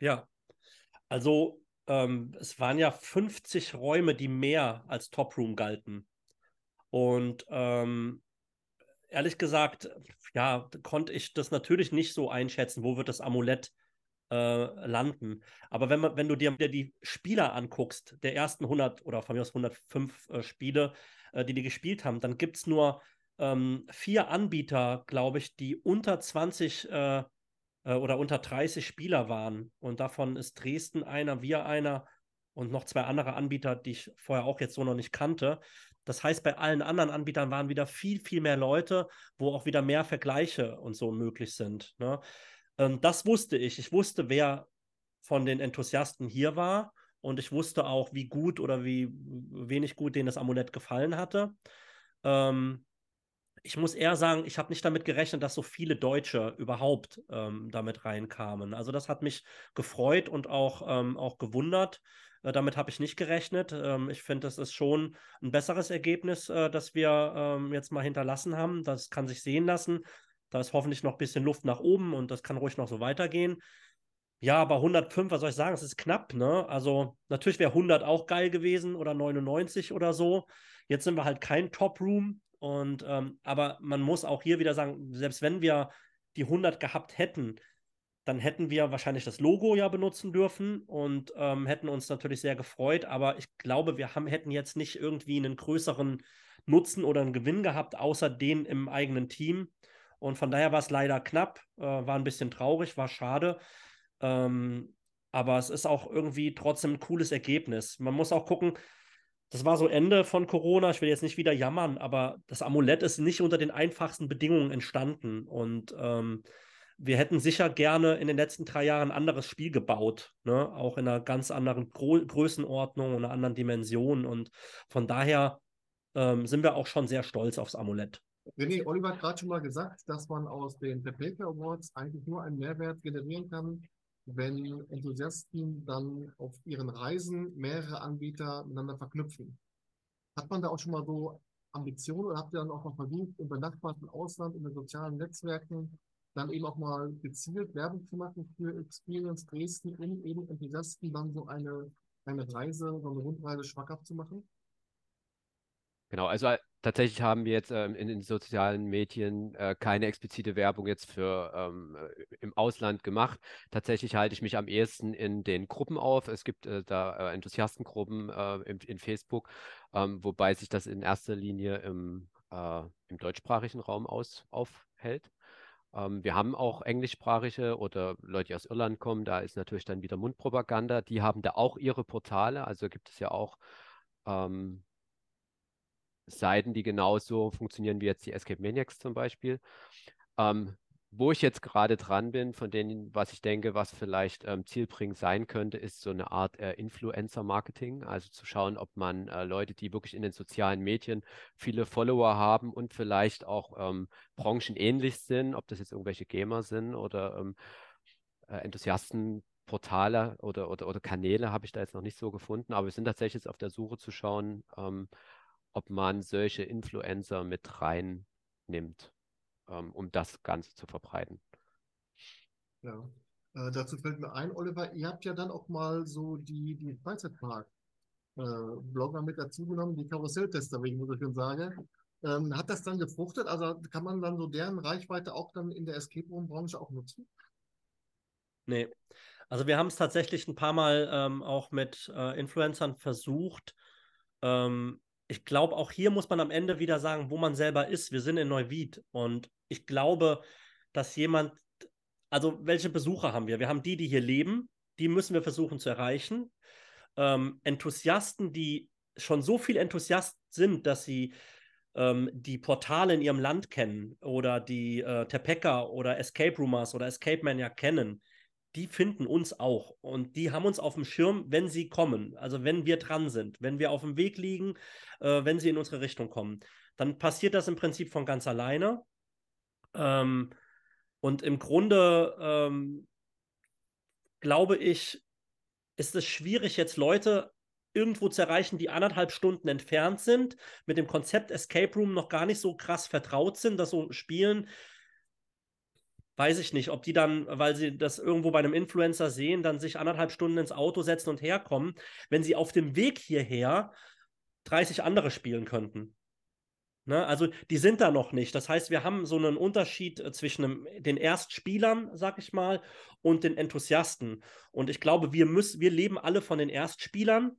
Ja, also, ähm, es waren ja 50 Räume, die mehr als Top Room galten. Und ähm, ehrlich gesagt, ja, konnte ich das natürlich nicht so einschätzen, wo wird das Amulett äh, landen. Aber wenn, man, wenn du dir die Spieler anguckst, der ersten 100 oder von mir aus 105 äh, Spiele, äh, die die gespielt haben, dann gibt es nur ähm, vier Anbieter, glaube ich, die unter 20 äh, äh, oder unter 30 Spieler waren. Und davon ist Dresden einer, wir einer und noch zwei andere Anbieter, die ich vorher auch jetzt so noch nicht kannte. Das heißt, bei allen anderen Anbietern waren wieder viel, viel mehr Leute, wo auch wieder mehr Vergleiche und so möglich sind. Ne? Ähm, das wusste ich. Ich wusste, wer von den Enthusiasten hier war und ich wusste auch, wie gut oder wie wenig gut denen das Amulett gefallen hatte. Ähm, ich muss eher sagen, ich habe nicht damit gerechnet, dass so viele Deutsche überhaupt ähm, damit reinkamen. Also das hat mich gefreut und auch, ähm, auch gewundert. Äh, damit habe ich nicht gerechnet. Ähm, ich finde, das ist schon ein besseres Ergebnis, äh, das wir ähm, jetzt mal hinterlassen haben. Das kann sich sehen lassen. Da ist hoffentlich noch ein bisschen Luft nach oben und das kann ruhig noch so weitergehen. Ja, aber 105, was soll ich sagen? Es ist knapp, ne? Also natürlich wäre 100 auch geil gewesen oder 99 oder so. Jetzt sind wir halt kein Top-Room. Und ähm, aber man muss auch hier wieder sagen, selbst wenn wir die 100 gehabt hätten, dann hätten wir wahrscheinlich das Logo ja benutzen dürfen und ähm, hätten uns natürlich sehr gefreut. Aber ich glaube, wir haben, hätten jetzt nicht irgendwie einen größeren Nutzen oder einen Gewinn gehabt, außer den im eigenen Team. Und von daher war es leider knapp, äh, war ein bisschen traurig, war schade. Ähm, aber es ist auch irgendwie trotzdem ein cooles Ergebnis. Man muss auch gucken, das war so Ende von Corona. Ich will jetzt nicht wieder jammern, aber das Amulett ist nicht unter den einfachsten Bedingungen entstanden. Und ähm, wir hätten sicher gerne in den letzten drei Jahren ein anderes Spiel gebaut, ne? auch in einer ganz anderen Gro Größenordnung und einer anderen Dimension. Und von daher ähm, sind wir auch schon sehr stolz aufs Amulett. René, Oliver hat gerade schon mal gesagt, dass man aus den Paper Awards eigentlich nur einen Mehrwert generieren kann, wenn Enthusiasten dann auf ihren Reisen mehrere Anbieter miteinander verknüpfen. Hat man da auch schon mal so Ambitionen oder habt ihr dann auch mal versucht, im benachbarten Ausland, in den sozialen Netzwerken, dann eben auch mal gezielt Werbung zu machen für Experience Dresden, um eben Enthusiasten dann so eine, eine Reise, so eine Rundreise schmackhaft zu machen? Genau, also tatsächlich haben wir jetzt ähm, in den sozialen Medien äh, keine explizite Werbung jetzt für ähm, äh, im Ausland gemacht. Tatsächlich halte ich mich am ehesten in den Gruppen auf. Es gibt äh, da äh, Enthusiastengruppen äh, in, in, Facebook, ähm, wobei sich das in erster Linie im, im deutschsprachigen Raum aus, aufhält. Ähm, wir haben auch englischsprachige oder Leute, die aus Irland kommen. Da ist natürlich dann wieder Mundpropaganda. Die haben da auch ihre Portale. Also gibt es ja auch ähm, Seiten, die genauso funktionieren wie jetzt die Escape Maniacs zum Beispiel. Ähm, wo ich jetzt gerade dran bin, von denen, was ich denke, was vielleicht ähm, zielbringend sein könnte, ist so eine Art äh, Influencer-Marketing. Also zu schauen, ob man äh, Leute, die wirklich in den sozialen Medien viele Follower haben und vielleicht auch ähm, branchenähnlich sind, ob das jetzt irgendwelche Gamer sind oder ähm, äh, Enthusiasten, oder, oder, oder Kanäle habe ich da jetzt noch nicht so gefunden, aber wir sind tatsächlich jetzt auf der Suche zu schauen, ähm, ob man solche Influencer mit reinnimmt, ähm, um das Ganze zu verbreiten. Ja, äh, dazu fällt mir ein, Oliver, ihr habt ja dann auch mal so die, die Freizeitpark-Blogger äh, mit dazu genommen, die Karusselltester, wie ich muss ich schon sagen. Ähm, hat das dann gefruchtet? Also kann man dann so deren Reichweite auch dann in der Escape Room-Branche auch nutzen? Nee. Also wir haben es tatsächlich ein paar Mal ähm, auch mit äh, Influencern versucht. Ähm, ich glaube, auch hier muss man am Ende wieder sagen, wo man selber ist. Wir sind in Neuwied und ich glaube, dass jemand, also welche Besucher haben wir? Wir haben die, die hier leben, die müssen wir versuchen zu erreichen. Ähm, Enthusiasten, die schon so viel Enthusiast sind, dass sie ähm, die Portale in ihrem Land kennen oder die äh, Tepeka oder Escape Roomers oder Escape Mania kennen, die finden uns auch und die haben uns auf dem Schirm, wenn sie kommen, also wenn wir dran sind, wenn wir auf dem Weg liegen, äh, wenn sie in unsere Richtung kommen. Dann passiert das im Prinzip von ganz alleine. Ähm, und im Grunde ähm, glaube ich, ist es schwierig, jetzt Leute irgendwo zu erreichen, die anderthalb Stunden entfernt sind, mit dem Konzept Escape Room noch gar nicht so krass vertraut sind, dass so Spielen weiß ich nicht, ob die dann, weil sie das irgendwo bei einem Influencer sehen, dann sich anderthalb Stunden ins Auto setzen und herkommen, wenn sie auf dem Weg hierher 30 andere spielen könnten. Ne? Also die sind da noch nicht. Das heißt, wir haben so einen Unterschied äh, zwischen den Erstspielern, sag ich mal, und den Enthusiasten. Und ich glaube, wir müssen, wir leben alle von den Erstspielern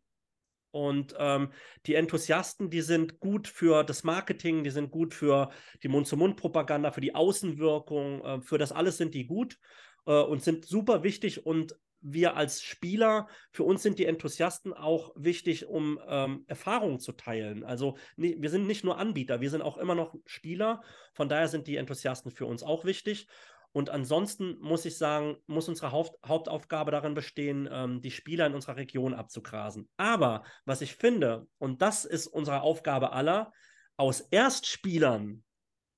und ähm, die Enthusiasten, die sind gut für das Marketing, die sind gut für die Mund-zu-Mund-Propaganda, für die Außenwirkung, äh, für das alles sind die gut äh, und sind super wichtig. Und wir als Spieler, für uns sind die Enthusiasten auch wichtig, um ähm, Erfahrungen zu teilen. Also wir sind nicht nur Anbieter, wir sind auch immer noch Spieler. Von daher sind die Enthusiasten für uns auch wichtig. Und ansonsten muss ich sagen, muss unsere Haupt Hauptaufgabe darin bestehen, ähm, die Spieler in unserer Region abzugrasen. Aber was ich finde, und das ist unsere Aufgabe aller, aus Erstspielern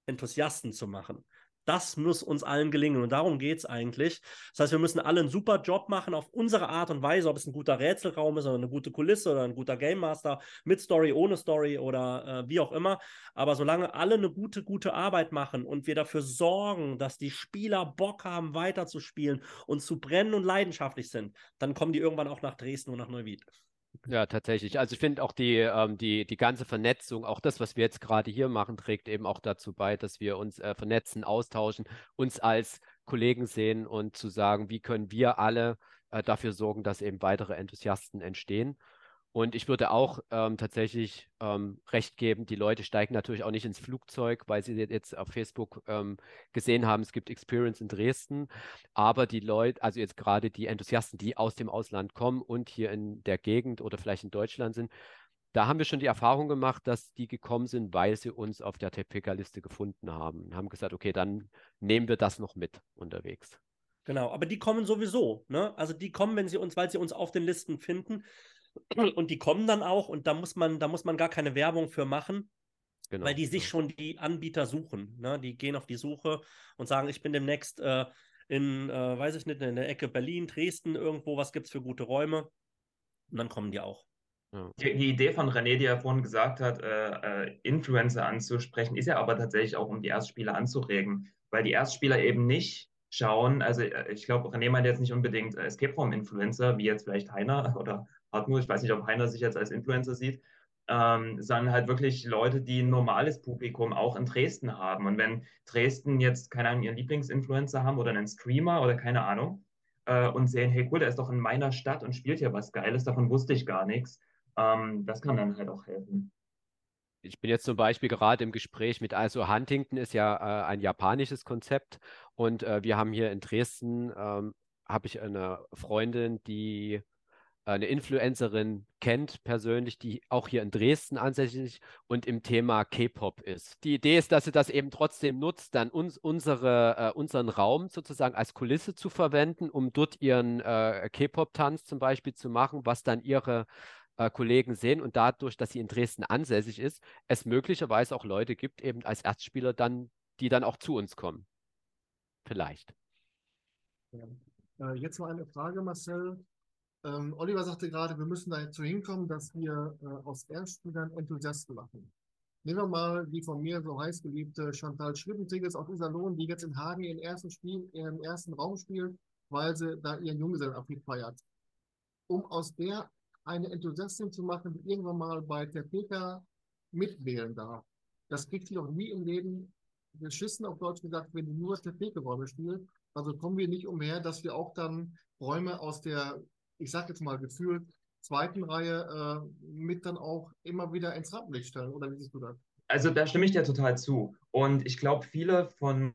Enthusiasten zu machen. Das muss uns allen gelingen und darum geht es eigentlich. Das heißt, wir müssen alle einen super Job machen auf unsere Art und Weise, ob es ein guter Rätselraum ist oder eine gute Kulisse oder ein guter Game Master mit Story, ohne Story oder äh, wie auch immer. Aber solange alle eine gute, gute Arbeit machen und wir dafür sorgen, dass die Spieler Bock haben, weiterzuspielen und zu brennen und leidenschaftlich sind, dann kommen die irgendwann auch nach Dresden und nach Neuwied. Ja, tatsächlich. Also ich finde auch die, ähm, die, die ganze Vernetzung, auch das, was wir jetzt gerade hier machen, trägt eben auch dazu bei, dass wir uns äh, vernetzen, austauschen, uns als Kollegen sehen und zu sagen, wie können wir alle äh, dafür sorgen, dass eben weitere Enthusiasten entstehen. Und ich würde auch ähm, tatsächlich ähm, recht geben, die Leute steigen natürlich auch nicht ins Flugzeug, weil sie jetzt auf Facebook ähm, gesehen haben, es gibt Experience in Dresden. Aber die Leute, also jetzt gerade die Enthusiasten, die aus dem Ausland kommen und hier in der Gegend oder vielleicht in Deutschland sind, da haben wir schon die Erfahrung gemacht, dass die gekommen sind, weil sie uns auf der TPK-Liste gefunden haben und haben gesagt, okay, dann nehmen wir das noch mit unterwegs. Genau, aber die kommen sowieso, ne? Also die kommen, wenn sie uns, weil sie uns auf den Listen finden. Und die kommen dann auch und da muss man, da muss man gar keine Werbung für machen. Genau, weil die sich ja. schon die Anbieter suchen. Ne? Die gehen auf die Suche und sagen, ich bin demnächst äh, in, äh, weiß ich nicht, in der Ecke Berlin, Dresden, irgendwo, was gibt es für gute Räume? Und dann kommen die auch. Die, die, Idee von René, die er vorhin gesagt hat, äh, äh, Influencer anzusprechen, ist ja aber tatsächlich auch, um die Erstspieler anzuregen, weil die Erstspieler eben nicht schauen, also äh, ich glaube, René meint jetzt nicht unbedingt Escape Room Influencer, wie jetzt vielleicht Heiner oder Hartmut, ich weiß nicht, ob Heiner sich jetzt als Influencer sieht, ähm, sondern halt wirklich Leute, die ein normales Publikum auch in Dresden haben. Und wenn Dresden jetzt, keine Ahnung, ihren Lieblingsinfluencer haben oder einen Streamer oder keine Ahnung äh, und sehen, hey cool, der ist doch in meiner Stadt und spielt hier was Geiles, davon wusste ich gar nichts, ähm, das kann dann halt auch helfen. Ich bin jetzt zum Beispiel gerade im Gespräch mit, also Huntington ist ja äh, ein japanisches Konzept und äh, wir haben hier in Dresden, ähm, habe ich eine Freundin, die eine Influencerin kennt persönlich, die auch hier in Dresden ansässig und im Thema K-Pop ist. Die Idee ist, dass sie das eben trotzdem nutzt, dann uns, unsere, äh, unseren Raum sozusagen als Kulisse zu verwenden, um dort ihren äh, K-Pop-Tanz zum Beispiel zu machen, was dann ihre äh, Kollegen sehen und dadurch, dass sie in Dresden ansässig ist, es möglicherweise auch Leute gibt, eben als Erstspieler dann, die dann auch zu uns kommen. Vielleicht. Ja. Äh, jetzt noch eine Frage, Marcel. Ähm, Oliver sagte gerade, wir müssen dazu hinkommen, dass wir äh, aus Erstspielern Enthusiasten machen. Nehmen wir mal die von mir so heiß geliebte Chantal Schwibbentigges aus Iserlohn, die jetzt in Hagen ihren ersten Spiel, ihren ersten Raum spielt, weil sie da ihren Junggesellenabschied feiert. Um aus der eine Enthusiastin zu machen, die irgendwann mal bei der PK mitwählen darf. Das kriegt sie doch nie im Leben geschissen, auf Deutsch gesagt, wenn die nur TPK-Räume spielt. Also kommen wir nicht umher, dass wir auch dann Räume aus der ich sage jetzt mal gefühlt, zweiten Reihe äh, mit dann auch immer wieder ins Rampenlicht stellen. Oder wie siehst du das? Also da stimme ich dir total zu. Und ich glaube, viele von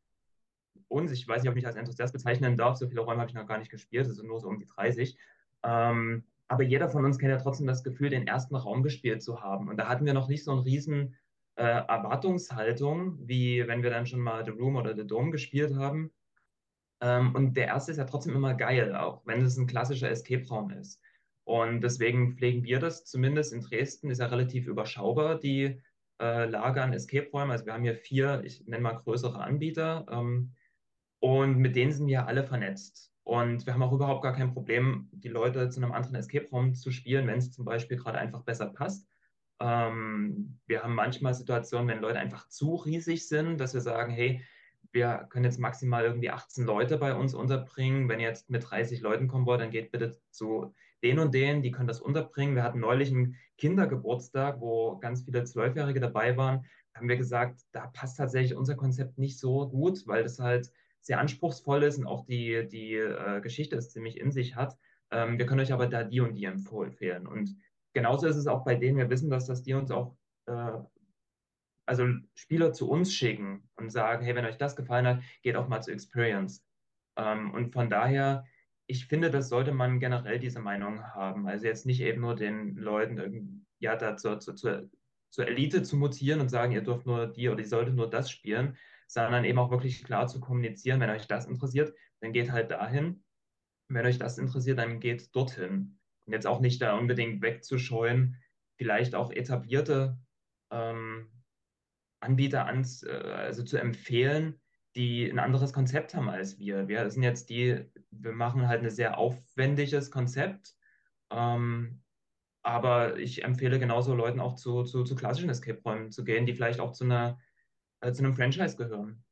uns, ich weiß nicht, ob ich mich als Enthusiast bezeichnen darf, so viele Räume habe ich noch gar nicht gespielt, also nur so um die 30. Ähm, aber jeder von uns kennt ja trotzdem das Gefühl, den ersten Raum gespielt zu haben. Und da hatten wir noch nicht so eine riesen äh, Erwartungshaltung, wie wenn wir dann schon mal The Room oder The Dome gespielt haben. Ähm, und der erste ist ja trotzdem immer geil, auch wenn es ein klassischer Escape-Raum ist. Und deswegen pflegen wir das zumindest in Dresden, ist ja relativ überschaubar, die äh, Lage an Escape-Räumen. Also wir haben hier vier, ich nenne mal größere Anbieter. Ähm, und mit denen sind wir alle vernetzt. Und wir haben auch überhaupt gar kein Problem, die Leute zu einem anderen Escape-Raum zu spielen, wenn es zum Beispiel gerade einfach besser passt. Ähm, wir haben manchmal Situationen, wenn Leute einfach zu riesig sind, dass wir sagen, hey, wir können jetzt maximal irgendwie 18 Leute bei uns unterbringen. Wenn ihr jetzt mit 30 Leuten kommen wollt, dann geht bitte zu den und denen, die können das unterbringen. Wir hatten neulich einen Kindergeburtstag, wo ganz viele Zwölfjährige dabei waren. Da haben wir gesagt, da passt tatsächlich unser Konzept nicht so gut, weil das halt sehr anspruchsvoll ist und auch die, die äh, Geschichte es ziemlich in sich hat. Ähm, wir können euch aber da die und die empfehlen. Und genauso ist es auch bei denen. Wir wissen, dass das die uns auch äh, also Spieler zu uns schicken und sagen, hey, wenn euch das gefallen hat, geht auch mal zu Experience. Ähm, und von daher, ich finde, das sollte man generell diese Meinung haben. Also jetzt nicht eben nur den Leuten ja, da zur, zur, zur Elite zu mutieren und sagen, ihr dürft nur die oder ihr solltet nur das spielen, sondern eben auch wirklich klar zu kommunizieren, wenn euch das interessiert, dann geht halt dahin. Wenn euch das interessiert, dann geht dorthin. Und jetzt auch nicht da unbedingt wegzuscheuen, vielleicht auch etablierte ähm, Anbieter ans, äh, also zu empfehlen, die ein anderes Konzept haben als wir. Wir sind jetzt die, wir machen halt ein sehr aufwendiges Konzept. Ähm, aber ich empfehle genauso Leuten auch zu, zu, zu klassischen Escape-Räumen zu gehen, die vielleicht auch zu, einer, äh, zu einem Franchise gehören.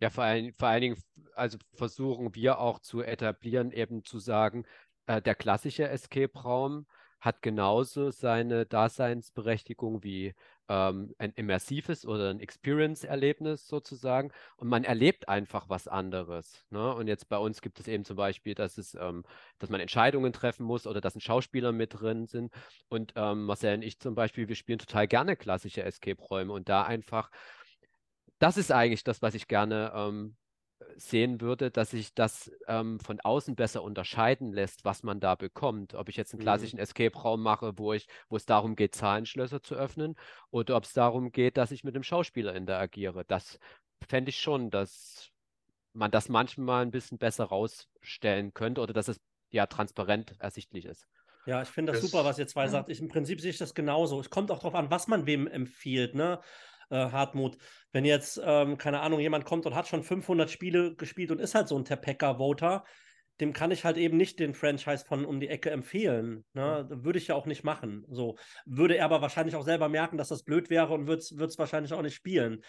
Ja, vor, ein, vor allen Dingen, also versuchen wir auch zu etablieren, eben zu sagen, äh, der klassische Escape-Raum hat genauso seine Daseinsberechtigung wie ähm, ein immersives oder ein Experience-Erlebnis sozusagen. Und man erlebt einfach was anderes. Ne? Und jetzt bei uns gibt es eben zum Beispiel, dass es, ähm, dass man Entscheidungen treffen muss oder dass ein Schauspieler mit drin sind. Und ähm, Marcel und ich zum Beispiel, wir spielen total gerne klassische Escape-Räume und da einfach, das ist eigentlich das, was ich gerne ähm, sehen würde, dass sich das ähm, von außen besser unterscheiden lässt, was man da bekommt. Ob ich jetzt einen Mhm. klassischen Escape-Raum mache, wo ich, wo es darum geht, Zahlenschlösser zu öffnen, oder ob es darum geht, dass ich mit dem Schauspieler interagiere. Das fände ich schon, dass man das manchmal ein bisschen besser rausstellen könnte oder dass es ja transparent ersichtlich ist. Ja, ich finde das, Das- super, was ihr zwei ja. sagt. Ich, Im Prinzip sehe ich das genauso. Es kommt auch darauf an, was man wem empfiehlt, ne? Äh, Hartmut. Wenn jetzt, ähm, keine Ahnung, jemand kommt und hat schon 500 Spiele gespielt und ist halt so ein Tepeka-Voter, dem kann ich halt eben nicht den Franchise von um die Ecke empfehlen. Ne? Würde ich ja auch nicht machen. So. Würde er aber wahrscheinlich auch selber merken, dass das blöd wäre und würde es wahrscheinlich auch nicht spielen.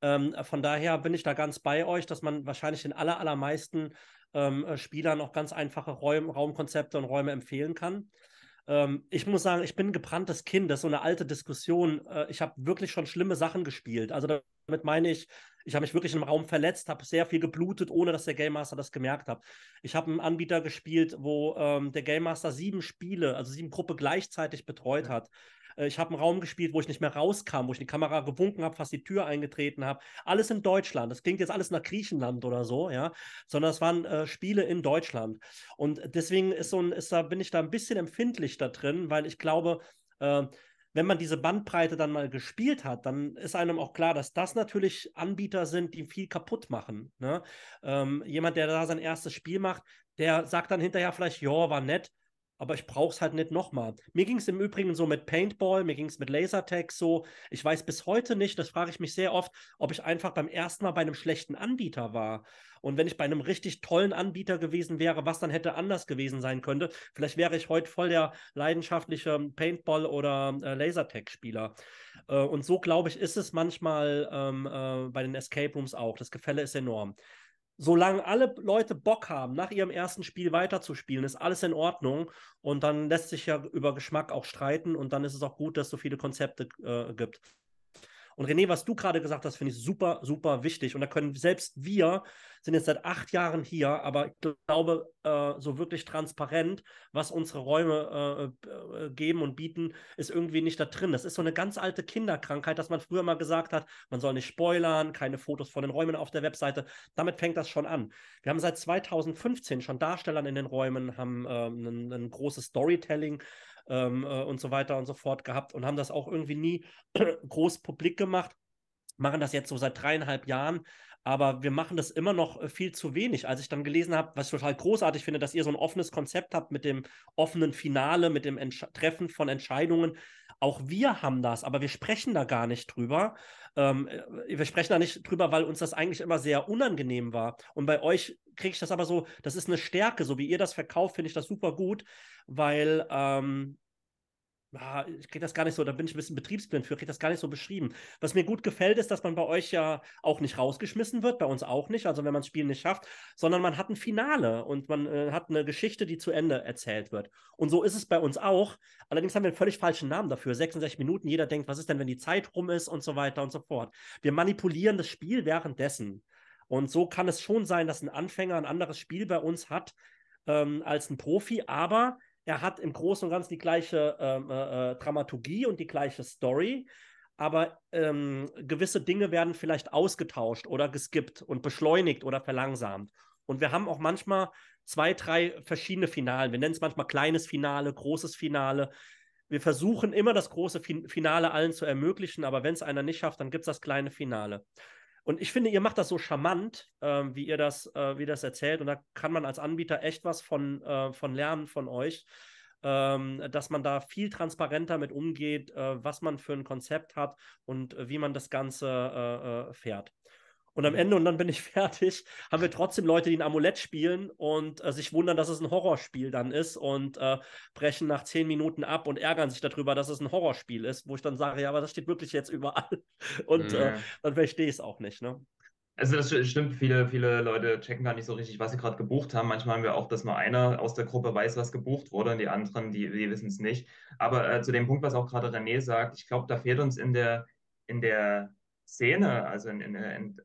Ähm, von daher bin ich da ganz bei euch, dass man wahrscheinlich den aller, allermeisten ähm, äh, Spielern auch ganz einfache Räum, Raumkonzepte und Räume empfehlen kann. Ähm, ich muss sagen, ich bin ein gebranntes Kind. Das ist so eine alte Diskussion. Äh, ich habe wirklich schon schlimme Sachen gespielt. Also damit meine ich, ich habe mich wirklich im Raum verletzt, habe sehr viel geblutet, ohne dass der Game Master das gemerkt hat. Ich habe einen Anbieter gespielt, wo ähm, der Game Master sieben Spiele, also sieben Gruppe gleichzeitig betreut Ja. hat. Äh, Ich habe einen Raum gespielt, wo ich nicht mehr rauskam, wo ich die Kamera gewunken habe, fast die Tür eingetreten habe. Alles in Deutschland. Das klingt jetzt alles nach Griechenland oder so, ja, sondern es waren äh, Spiele in Deutschland. Und deswegen ist so ein, ist da, bin ich da ein bisschen empfindlich da drin, weil ich glaube, äh, wenn man diese Bandbreite dann mal gespielt hat, dann ist einem auch klar, dass das natürlich Anbieter sind, die viel kaputt machen. Ne? Ähm, jemand, der da sein erstes Spiel macht, der sagt dann hinterher vielleicht, ja, war nett, aber ich brauche es halt nicht nochmal. Mir ging es im Übrigen so mit Paintball, mir ging es mit Lasertag so. Ich weiß bis heute nicht, das frage ich mich sehr oft, ob ich einfach beim ersten Mal bei einem schlechten Anbieter war. Und wenn ich bei einem richtig tollen Anbieter gewesen wäre, was dann hätte anders gewesen sein könnte, vielleicht wäre ich heute voll der leidenschaftliche Paintball- oder äh, Lasertag-Spieler. Äh, und so, glaube ich, ist es manchmal ähm, äh, bei den Escape Rooms auch. Das Gefälle ist enorm solange alle Leute Bock haben, nach ihrem ersten Spiel weiterzuspielen, ist alles in Ordnung. Und dann lässt sich ja über Geschmack auch streiten. Und dann ist es auch gut, dass es so viele Konzepte äh, gibt. Und René, was du gerade gesagt hast, finde ich super, super wichtig. Und da können selbst wir, sind jetzt seit acht Jahren hier, aber ich glaube, äh, so wirklich transparent, was unsere Räume äh, äh, geben und bieten, ist irgendwie nicht da drin. Das ist so eine ganz alte Kinderkrankheit, dass man früher mal gesagt hat, man soll nicht spoilern, keine Fotos von den Räumen auf der Webseite. Damit fängt das schon an. Wir haben seit 2015 schon Darstellern in den Räumen, haben ähm, ein, ein großes Storytelling ähm, äh, und so weiter und so fort gehabt und haben das auch irgendwie nie groß publik gemacht. Machen das jetzt so seit dreieinhalb Jahren, aber wir machen das immer noch äh, viel zu wenig. Als ich dann gelesen habe, was ich total großartig finde, dass ihr so ein offenes Konzept habt mit dem offenen Finale, mit dem Entsch Treffen von Entscheidungen. Auch wir haben das, aber wir sprechen da gar nicht drüber. Ähm, wir sprechen da nicht drüber, weil uns das eigentlich immer sehr unangenehm war. Und bei euch kriege ich das aber so, das ist eine Stärke, so wie ihr das verkauft, finde ich das super gut, weil ähm, ja, ich kriege das gar nicht so, da bin ich ein bisschen betriebsblind für, kriege das gar nicht so beschrieben. Was mir gut gefällt, ist, dass man bei euch ja auch nicht rausgeschmissen wird, bei uns auch nicht, also wenn man das Spiel nicht schafft, sondern man hat ein Finale und man äh, hat eine Geschichte, die zu Ende erzählt wird. Und so ist es bei uns auch. Allerdings haben wir einen völlig falschen Namen dafür. 66 Minuten, jeder denkt, was ist denn, wenn die Zeit rum ist und so weiter und so fort. Wir manipulieren das Spiel währenddessen. Und so kann es schon sein, dass ein Anfänger ein anderes Spiel bei uns hat ähm, als ein Profi, aber er hat im Großen und Ganzen die gleiche ähm, äh, Dramaturgie und die gleiche Story, aber ähm, gewisse Dinge werden vielleicht ausgetauscht oder geskippt und beschleunigt oder verlangsamt. Und wir haben auch manchmal zwei, drei verschiedene Finalen. Wir nennen es manchmal kleines Finale, großes Finale. Wir versuchen immer das große fin Finale allen zu ermöglichen, aber wenn es einer nicht schafft, dann gibt es das kleine Finale. Und ich finde, ihr macht das so charmant, äh, wie ihr das, äh, wie das erzählt. Und da kann man als Anbieter echt was von, äh, von lernen von euch, ähm, dass man da viel transparenter mit umgeht, äh, was man für ein Konzept hat und äh, wie man das Ganze äh, fährt. Und am Ende, und dann bin ich fertig, haben wir trotzdem Leute, die ein Amulett spielen und äh, sich wundern, dass es ein Horrorspiel dann ist und äh, brechen nach zehn Minuten ab und ärgern sich darüber, dass es ein Horrorspiel ist, wo ich dann sage, ja, aber das steht wirklich jetzt überall. Und Mhm. äh, dann verstehe ich es auch nicht. Ne? Also das stimmt, viele, viele Leute checken gar nicht so richtig, was sie gerade gebucht haben. Manchmal haben wir auch, dass nur einer aus der Gruppe weiß, was gebucht wurde und die anderen, die, die wissen es nicht. Aber äh, zu dem Punkt, was auch gerade René sagt, ich glaube, da fehlt uns in der, in der Szene, also in, in, in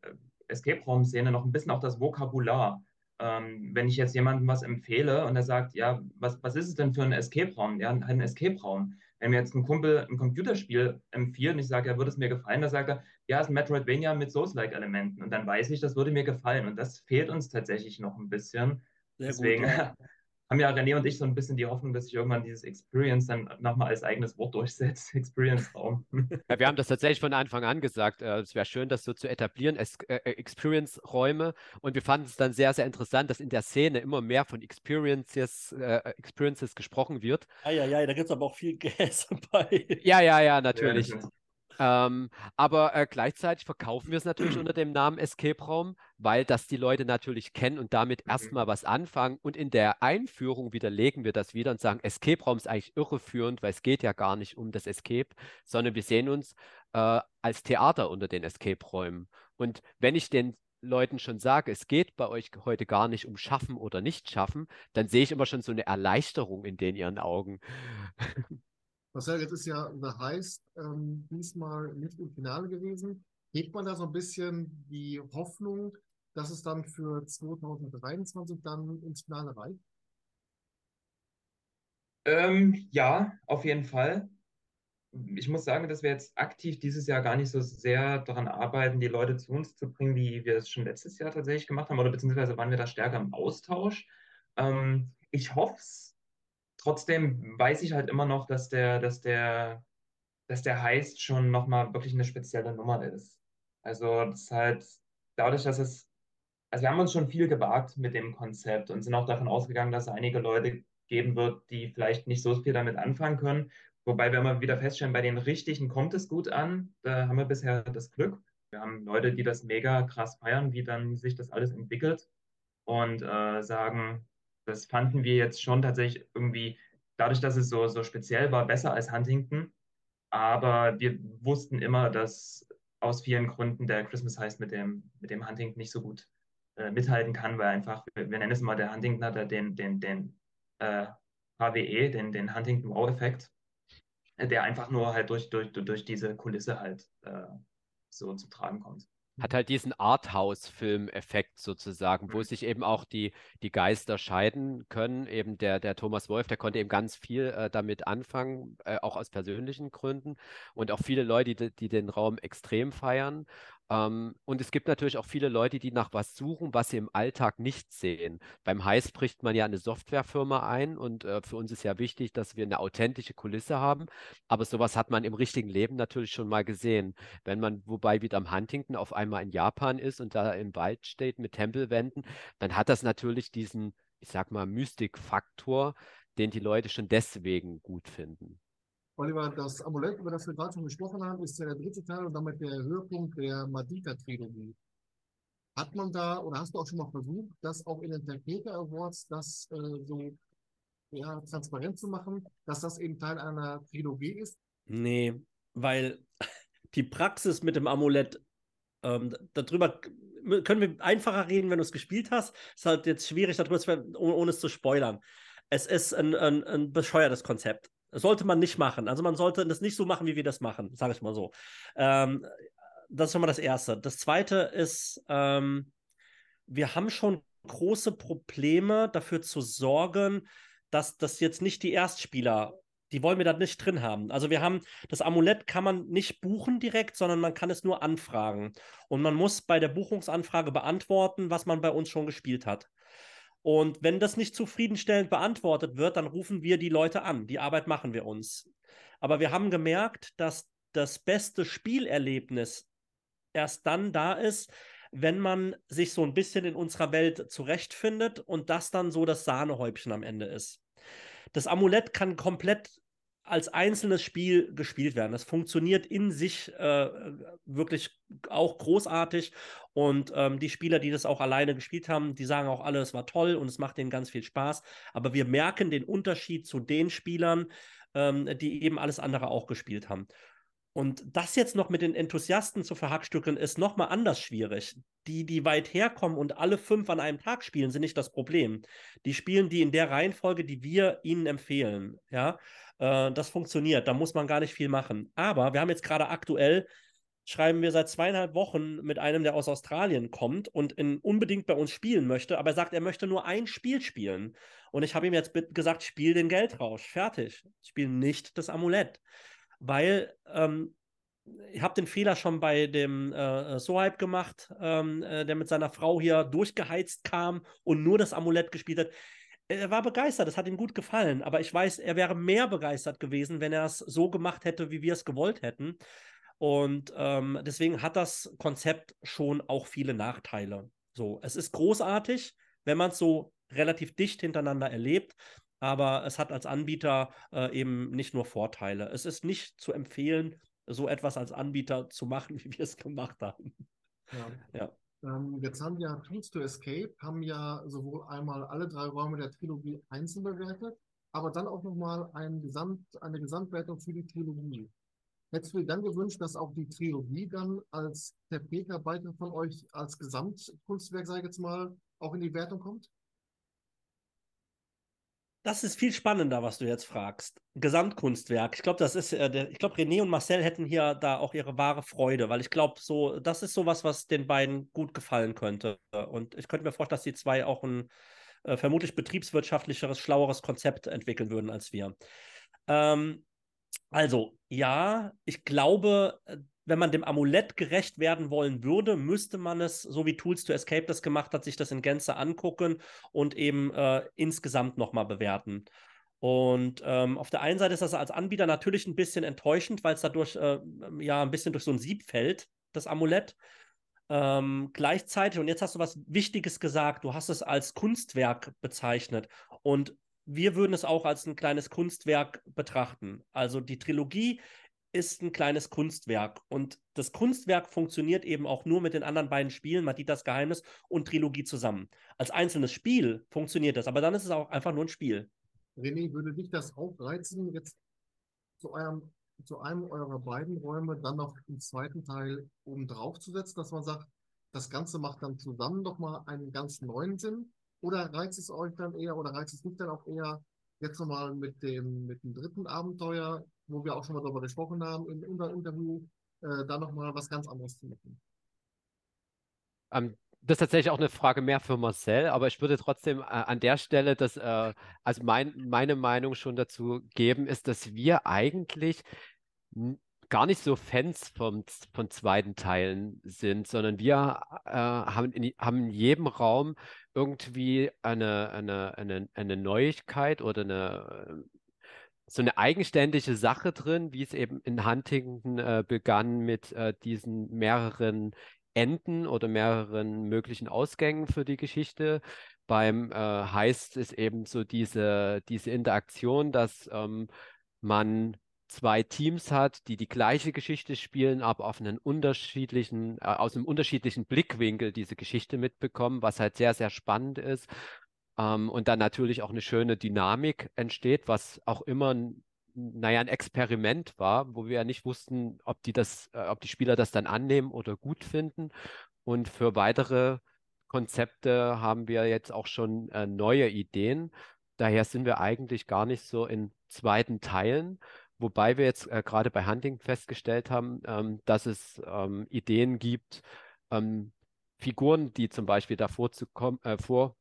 Escape-Raum-Szene noch ein bisschen auch das Vokabular. Ähm, wenn ich jetzt jemandem was empfehle und er sagt, ja, was, was ist es denn für ein Escape-Raum? Ja, ein Escape-Raum. Wenn mir jetzt ein Kumpel ein Computerspiel empfiehlt und ich sage, ja, würde es mir gefallen, dann sagt er, ja, es ist ein Metroidvania mit Souls-like-Elementen. Und dann weiß ich, das würde mir gefallen. Und das fehlt uns tatsächlich noch ein bisschen. Sehr Deswegen gut, ja. haben ja René und ich so ein bisschen die Hoffnung, dass sich irgendwann dieses Experience dann nochmal als eigenes Wort durchsetzt. Experience-Raum. Ja, wir haben das tatsächlich von Anfang an gesagt. Äh, es wäre schön, das so zu etablieren, äh, äh, Experience-Räume. Und wir fanden es dann sehr, sehr interessant, dass in der Szene immer mehr von Experiences, äh, Experiences gesprochen wird. Ja, ja, ja, da gibt es aber auch viel Gas bei. Ja, ja, ja, natürlich. Ja, ähm, aber äh, gleichzeitig verkaufen wir es natürlich unter dem Namen Escape Raum, weil das die Leute natürlich kennen und damit mhm. erstmal was anfangen. Und in der Einführung widerlegen wir das wieder und sagen, Escape Raum ist eigentlich irreführend, weil es geht ja gar nicht um das Escape, sondern wir sehen uns äh, als Theater unter den Escape-Räumen. Und wenn ich den Leuten schon sage, es geht bei euch heute gar nicht um Schaffen oder nicht Schaffen, dann sehe ich immer schon so eine Erleichterung in den ihren Augen. Marcel, jetzt ist ja The Heist ähm, diesmal nicht im Finale gewesen. Hegt man da so ein bisschen die Hoffnung, dass es dann für 2023 dann ins Finale reicht? Ähm, ja, auf jeden Fall. Ich muss sagen, dass wir jetzt aktiv dieses Jahr gar nicht so sehr daran arbeiten, die Leute zu uns zu bringen, wie wir es schon letztes Jahr tatsächlich gemacht haben, oder beziehungsweise waren wir da stärker im Austausch. Ähm, ich hoffe es trotzdem weiß ich halt immer noch, dass der, dass der, dass der Heist schon nochmal wirklich eine spezielle Nummer ist. Also das ist halt dadurch, dass es, also wir haben uns schon viel gewagt mit dem Konzept und sind auch davon ausgegangen, dass es einige Leute geben wird, die vielleicht nicht so viel damit anfangen können. Wobei wir immer wieder feststellen, bei den Richtigen kommt es gut an. Da haben wir bisher das Glück. Wir haben Leute, die das mega krass feiern, wie dann sich das alles entwickelt und äh, sagen, das fanden wir jetzt schon tatsächlich irgendwie, dadurch, dass es so, so speziell war, besser als Huntington. Aber wir wussten immer, dass aus vielen Gründen der Christmas Heist mit dem, mit dem Huntington nicht so gut äh, mithalten kann, weil einfach, wir, wir, nennen es mal, der Huntington hat den, den, den äh, HWE, den, den Huntington Wow-Effekt, der einfach nur halt durch, durch, durch diese Kulisse halt äh, so zum Tragen kommt hat halt diesen Arthouse-Film-Effekt sozusagen, wo mhm. sich eben auch die, die Geister scheiden können. Eben der, der Thomas Wolf, der konnte eben ganz viel äh, damit anfangen, äh, auch aus persönlichen Gründen. Und auch viele Leute, die, die den Raum extrem feiern. Ähm, und es gibt natürlich auch viele Leute, die nach was suchen, was sie im Alltag nicht sehen. Beim Heiß bricht man ja eine Softwarefirma ein und äh, für uns ist ja wichtig, dass wir eine authentische Kulisse haben. Aber sowas hat man im richtigen Leben natürlich schon mal gesehen. Wenn man, wobei wieder am Huntington auf einmal in Japan ist und da im Wald steht mit Tempelwänden, dann hat das natürlich diesen, ich sag mal, Mystikfaktor, den die Leute schon deswegen gut finden. Oliver, das Amulett, über das wir gerade schon gesprochen haben, ist ja der dritte Teil und damit der Höhepunkt der Madita-Trilogie. Hat man da, oder hast du auch schon mal versucht, das auch in den Tapete Awards, das äh, so ja, transparent zu machen, dass das eben Teil einer Trilogie ist? Nee, weil die Praxis mit dem Amulett, ähm, darüber können wir einfacher reden, wenn du es gespielt hast. Ist halt jetzt schwierig, darüber zu ohne, ohne es zu spoilern. Es ist ein, ein, ein bescheuertes Konzept. Sollte man nicht machen. Also man sollte das nicht so machen, wie wir das machen, sage ich mal so. Ähm, das ist schon mal das Erste. Das Zweite ist, ähm, wir haben schon große Probleme dafür zu sorgen, dass das jetzt nicht die Erstspieler, die wollen wir da nicht drin haben. Also wir haben, das Amulett kann man nicht buchen direkt, sondern man kann es nur anfragen. Und man muss bei der Buchungsanfrage beantworten, was man bei uns schon gespielt hat. Und wenn das nicht zufriedenstellend beantwortet wird, dann rufen wir die Leute an. Die Arbeit machen wir uns. Aber wir haben gemerkt, dass das beste Spielerlebnis erst dann da ist, wenn man sich so ein bisschen in unserer Welt zurechtfindet und das dann so das Sahnehäubchen am Ende ist. Das Amulett kann komplett als einzelnes Spiel gespielt werden. Das funktioniert in sich äh, wirklich auch großartig. Und ähm, die Spieler, die das auch alleine gespielt haben, die sagen auch alle, es war toll und es macht denen ganz viel Spaß. Aber wir merken den Unterschied zu den Spielern, ähm, die eben alles andere auch gespielt haben. Und das jetzt noch mit den Enthusiasten zu verhackstückeln, ist nochmal anders schwierig. Die, die weit herkommen und alle fünf an einem Tag spielen, sind nicht das Problem. Die spielen die in der Reihenfolge, die wir ihnen empfehlen. Ja, äh, das funktioniert. Da muss man gar nicht viel machen. Aber wir haben jetzt gerade aktuell schreiben wir seit zweieinhalb Wochen mit einem, der aus Australien kommt und in, unbedingt bei uns spielen möchte, aber er sagt, er möchte nur ein Spiel spielen. Und ich habe ihm jetzt gesagt, spiel den Geldrausch, fertig. Spiel nicht das Amulett. Weil ähm, ich habe den Fehler schon bei dem äh, Sohype gemacht, ähm, äh, der mit seiner Frau hier durchgeheizt kam und nur das Amulett gespielt hat. Er war begeistert, es hat ihm gut gefallen, aber ich weiß, er wäre mehr begeistert gewesen, wenn er es so gemacht hätte, wie wir es gewollt hätten. Und ähm, deswegen hat das Konzept schon auch viele Nachteile. So, es ist großartig, wenn man es so relativ dicht hintereinander erlebt, aber es hat als Anbieter äh, eben nicht nur Vorteile. Es ist nicht zu empfehlen, so etwas als Anbieter zu machen, wie wir es gemacht haben. Ja. ja. Ähm, jetzt haben ja Tools to Escape, haben ja sowohl einmal alle drei Räume der Trilogie einzeln bewertet, aber dann auch nochmal ein Gesamt, eine Gesamtwertung für die Trilogie. Hättest du dir dann gewünscht, dass auch die Trilogie dann als der PK-Beitrag von euch als Gesamtkunstwerk, sage ich jetzt mal, auch in die Wertung kommt? Das ist viel spannender, was du jetzt fragst. Gesamtkunstwerk. Ich glaube, das ist, äh, der, ich glaube, René und Marcel hätten hier da auch ihre wahre Freude, weil ich glaube, so, das ist sowas, was den beiden gut gefallen könnte. Und ich könnte mir vorstellen, dass die zwei auch ein äh, vermutlich betriebswirtschaftlicheres, schlaueres Konzept entwickeln würden als wir. Ähm, also, ja, ich glaube, äh, wenn man dem Amulett gerecht werden wollen würde, müsste man es, so wie Tools to Escape das gemacht hat, sich das in Gänze angucken und eben äh, insgesamt nochmal bewerten. Und ähm, auf der einen Seite ist das als Anbieter natürlich ein bisschen enttäuschend, weil es dadurch äh, ja ein bisschen durch so ein Sieb fällt, das Amulett. Ähm, gleichzeitig, und jetzt hast du was Wichtiges gesagt, du hast es als Kunstwerk bezeichnet. Und wir würden es auch als ein kleines Kunstwerk betrachten. Also die Trilogie ist ein kleines Kunstwerk. Und das Kunstwerk funktioniert eben auch nur mit den anderen beiden Spielen, Matitas Geheimnis und Trilogie zusammen. Als einzelnes Spiel funktioniert das, aber dann ist es auch einfach nur ein Spiel. René, würde dich das auch reizen, jetzt zu eurem zu einem eurer beiden Räume dann noch im zweiten Teil oben drauf zu setzen, dass man sagt, das Ganze macht dann zusammen nochmal einen ganz neuen Sinn? Oder reizt es euch dann eher, oder reizt es nicht dann auch eher, jetzt nochmal mit dem, mit dem dritten Abenteuer wo wir auch schon mal darüber gesprochen haben unserem Interview, äh, da nochmal was ganz anderes zu machen. Ähm, das ist tatsächlich auch eine Frage mehr für Marcel, aber ich würde trotzdem äh, an der Stelle das, äh, also mein, meine Meinung schon dazu geben, ist, dass wir eigentlich gar nicht so Fans vom, von zweiten Teilen sind, sondern wir äh, haben, in, haben in jedem Raum irgendwie eine, eine, eine, eine Neuigkeit oder eine so eine eigenständige Sache drin, wie es eben in Huntington äh, begann mit äh, diesen mehreren Enden oder mehreren möglichen Ausgängen für die Geschichte. Beim äh, Heist ist eben so diese, diese Interaktion, dass ähm, man zwei Teams hat, die die gleiche Geschichte spielen, aber auf einen unterschiedlichen, äh, aus einem unterschiedlichen Blickwinkel diese Geschichte mitbekommen, was halt sehr, sehr spannend ist. Ähm, und dann natürlich auch eine schöne Dynamik entsteht, was auch immer naja, ein Experiment war, wo wir ja nicht wussten, ob die das, äh, ob die Spieler das dann annehmen oder gut finden. Und für weitere Konzepte haben wir jetzt auch schon äh, neue Ideen. Daher sind wir eigentlich gar nicht so in zweiten Teilen, wobei wir jetzt äh, gerade bei Hunting festgestellt haben, ähm, dass es ähm, Ideen gibt, ähm, Figuren, die zum Beispiel davor zu kommen, äh, vor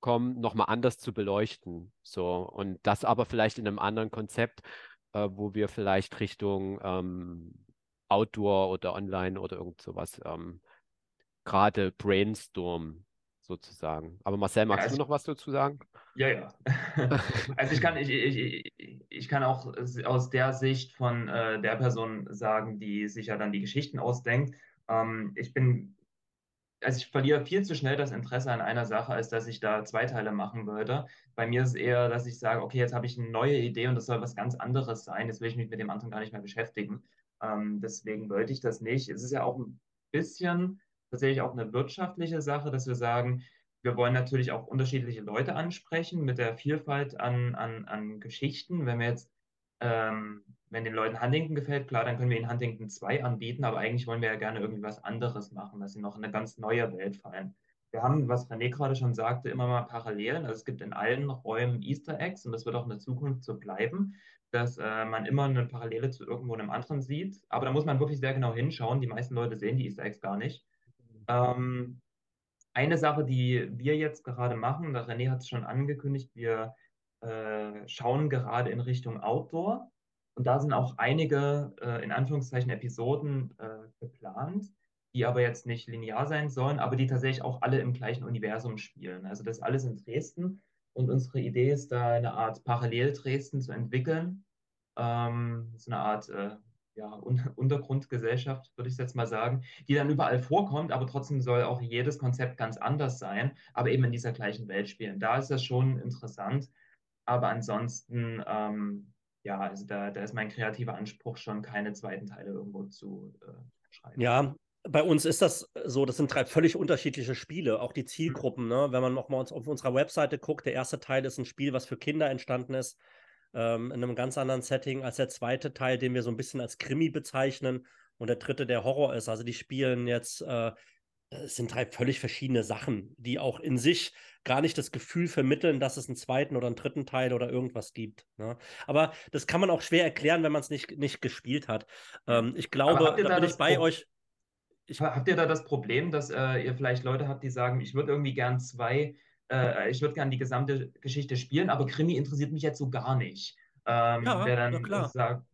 kommen, nochmal anders zu beleuchten. So, und das aber vielleicht in einem anderen Konzept, äh, wo wir vielleicht Richtung ähm, Outdoor oder Online oder irgend sowas ähm, gerade brainstorm sozusagen. Aber Marcel, magst ja, also, du noch was dazu sagen? Ja, ja. also ich kann, ich, ich, ich kann auch aus der Sicht von äh, der Person sagen, die sich ja dann die Geschichten ausdenkt. Ähm, ich bin also ich verliere viel zu schnell das Interesse an einer Sache, als dass ich da zwei Teile machen würde. Bei mir ist es eher, dass ich sage, okay, jetzt habe ich eine neue Idee und das soll was ganz anderes sein. Jetzt will ich mich mit dem anderen gar nicht mehr beschäftigen. Ähm, deswegen wollte ich das nicht. Es ist ja auch ein bisschen tatsächlich auch eine wirtschaftliche Sache, dass wir sagen, wir wollen natürlich auch unterschiedliche Leute ansprechen mit der Vielfalt an, an, an Geschichten. Wenn wir jetzt ähm, wenn den Leuten Huntington gefällt, klar, dann können wir ihnen Huntington 2 anbieten, aber eigentlich wollen wir ja gerne irgendwie was anderes machen, dass sie noch in eine ganz neue Welt fallen. Wir haben, was René gerade schon sagte, immer mal Parallelen. Also es gibt in allen Räumen Easter Eggs und das wird auch in der Zukunft so bleiben, dass äh, man immer eine Parallele zu irgendwo einem anderen sieht. Aber da muss man wirklich sehr genau hinschauen. Die meisten Leute sehen die Easter Eggs gar nicht. Ähm, eine Sache, die wir jetzt gerade machen, der René hat es schon angekündigt, wir äh, schauen gerade in Richtung Outdoor. Und da sind auch einige, äh, in Anführungszeichen, Episoden äh, geplant, die aber jetzt nicht linear sein sollen, aber die tatsächlich auch alle im gleichen Universum spielen. Also das alles in Dresden. Und unsere Idee ist da eine Art Parallel-Dresden zu entwickeln. Ähm, so eine Art äh, ja, Un Untergrundgesellschaft, würde ich jetzt mal sagen, die dann überall vorkommt, aber trotzdem soll auch jedes Konzept ganz anders sein, aber eben in dieser gleichen Welt spielen. Da ist das schon interessant. Aber ansonsten, ähm, ja, also da, da ist mein kreativer Anspruch schon, keine zweiten Teile irgendwo zu äh, schreiben. Ja, bei uns ist das so, das sind drei völlig unterschiedliche Spiele, auch die Zielgruppen. Mhm. Ne? Wenn man nochmal auf unserer Webseite guckt, der erste Teil ist ein Spiel, was für Kinder entstanden ist ähm, in einem ganz anderen Setting als der zweite Teil, den wir so ein bisschen als Krimi bezeichnen und der dritte, der Horror ist. Also die spielen jetzt, äh, es sind drei völlig verschiedene Sachen, die auch in sich gar nicht das Gefühl vermitteln, dass es einen zweiten oder einen dritten Teil oder irgendwas gibt. Ne? Aber das kann man auch schwer erklären, wenn man es nicht, nicht gespielt hat. Ähm, ich glaube, da bin ich bei euch. Ich, habt ihr da das Problem, dass äh, ihr vielleicht Leute habt, die sagen, ich würde irgendwie gern zwei äh, ich würde gerne die gesamte Geschichte spielen, aber Krimi interessiert mich jetzt so gar nicht. Ähm, ja, wer dann sagt,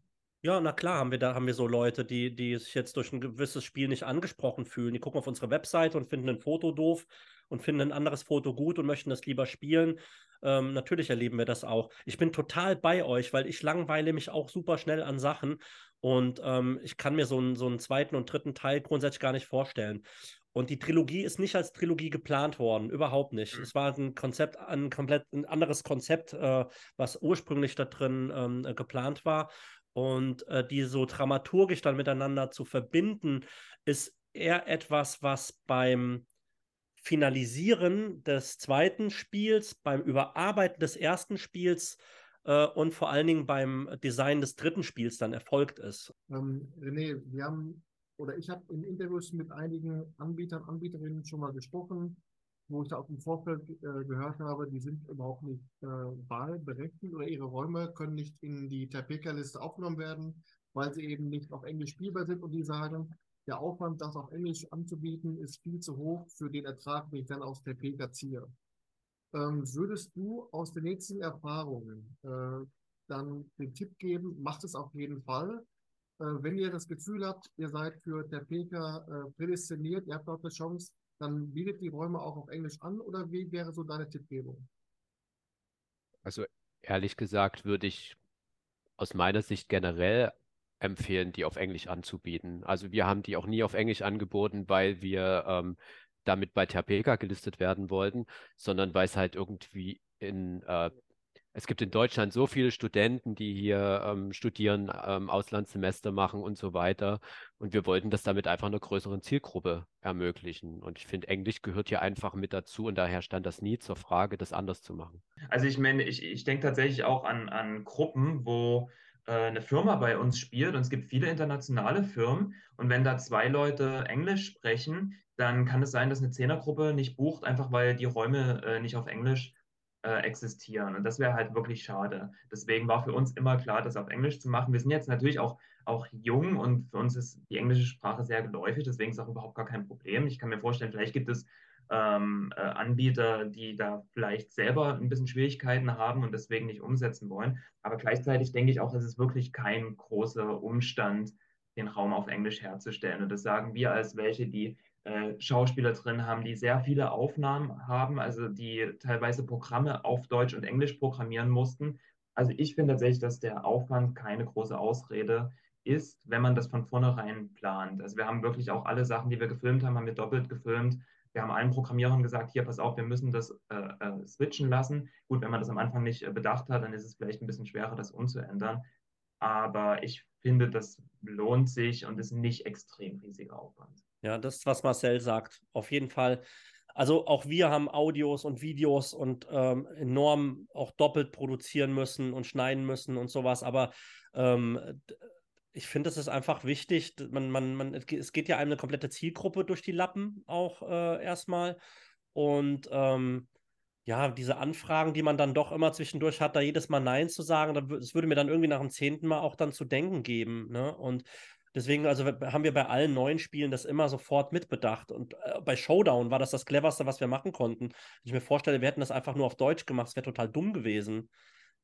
ja, na klar, haben wir da haben wir so Leute, die, die sich jetzt durch ein gewisses Spiel nicht angesprochen fühlen. Die gucken auf unsere Webseite und finden ein Foto doof und finden ein anderes Foto gut und möchten das lieber spielen. Ähm, natürlich erleben wir das auch. Ich bin total bei euch, weil ich langweile mich auch super schnell an Sachen und ähm, ich kann mir so einen, so einen zweiten und dritten Teil grundsätzlich gar nicht vorstellen. Und die Trilogie ist nicht als Trilogie geplant worden, überhaupt nicht. Mhm. Es war ein Konzept, ein komplett ein anderes Konzept, äh, was ursprünglich da drin ähm, äh, geplant war. Und äh, die so dramaturgisch dann miteinander zu verbinden, ist eher etwas, was beim Finalisieren des zweiten Spiels, beim Überarbeiten des ersten Spiels äh, und vor allen Dingen beim Design des dritten Spiels dann erfolgt ist. Ähm, René, wir haben oder ich habe in Interviews mit einigen Anbietern, Anbieterinnen schon mal gesprochen, wo ich da auch im Vorfeld äh, gehört habe, die sind überhaupt nicht äh, wahlberechtigt oder ihre Räume können nicht in die Tapeka-Liste aufgenommen werden, weil sie eben nicht auf Englisch spielbar sind und die sagen, der Aufwand, das auf Englisch anzubieten, ist viel zu hoch für den Ertrag, den ich dann aus Tapeka ziehe. Ähm, würdest du aus den nächsten Erfahrungen äh, dann den Tipp geben, macht es auf jeden Fall, äh, wenn ihr das Gefühl habt, ihr seid für PK äh, prädestiniert, ihr habt dort eine Chance, dann bietet die Räume auch auf Englisch an oder wie wäre so deine Tippgebung? Also ehrlich gesagt würde ich aus meiner Sicht generell empfehlen, die auf Englisch anzubieten. Also wir haben die auch nie auf Englisch angeboten, weil wir ähm, damit bei Terpeka gelistet werden wollten, sondern weil es halt irgendwie in äh, es gibt in Deutschland so viele Studenten, die hier ähm, studieren, ähm, Auslandssemester machen und so weiter. Und wir wollten das damit einfach einer größeren Zielgruppe ermöglichen. Und ich finde, Englisch gehört hier einfach mit dazu und daher stand das nie zur Frage, das anders zu machen. Also ich meine, ich, ich denke tatsächlich auch an, an Gruppen, wo äh, eine Firma bei uns spielt und es gibt viele internationale Firmen und wenn da zwei Leute Englisch sprechen, dann kann es sein, dass eine Zehnergruppe nicht bucht, einfach weil die Räume äh, nicht auf Englisch äh, existieren. Und das wäre halt wirklich schade. Deswegen war für uns immer klar, das auf Englisch zu machen. Wir sind jetzt natürlich auch, auch jung und für uns ist die englische Sprache sehr geläufig, deswegen ist auch überhaupt gar kein Problem. Ich kann mir vorstellen, vielleicht gibt es ähm, äh, Anbieter, die da vielleicht selber ein bisschen Schwierigkeiten haben und deswegen nicht umsetzen wollen. Aber gleichzeitig denke ich auch, es ist wirklich kein großer Umstand, den Raum auf Englisch herzustellen. Und das sagen wir als welche, die äh, Schauspieler drin haben, die sehr viele Aufnahmen haben, also die teilweise Programme auf Deutsch und Englisch programmieren mussten. Also ich finde tatsächlich, dass der Aufwand keine große Ausrede ist, wenn man das von vornherein plant. Also wir haben wirklich auch alle Sachen, die wir gefilmt haben, haben wir doppelt gefilmt. Wir haben allen Programmierern gesagt, hier, pass auf, wir müssen das äh, äh, switchen lassen. Gut, wenn man das am Anfang nicht äh, bedacht hat, dann ist es vielleicht ein bisschen schwerer, das umzuändern. Aber ich finde, das lohnt sich und ist nicht extrem riesiger Aufwand. Ja, das ist, was Marcel sagt. Auf jeden Fall. Also auch wir haben Audios und Videos und ähm, enorm auch doppelt produzieren müssen und schneiden müssen und sowas. Aber ähm, ich finde, es ist einfach wichtig. Man, man, man, es geht ja einem eine komplette Zielgruppe durch die Lappen auch äh, erstmal. Und ähm, ja, diese Anfragen, die man dann doch immer zwischendurch hat, da jedes Mal Nein zu sagen, das würde mir dann irgendwie nach dem zehnten Mal auch dann zu denken geben. Ne? Und Deswegen also haben wir bei allen neuen Spielen das immer sofort mitbedacht. Und äh, bei Showdown war das das cleverste, was wir machen konnten. Wenn ich mir vorstelle, wir hätten das einfach nur auf Deutsch gemacht, es wäre total dumm gewesen.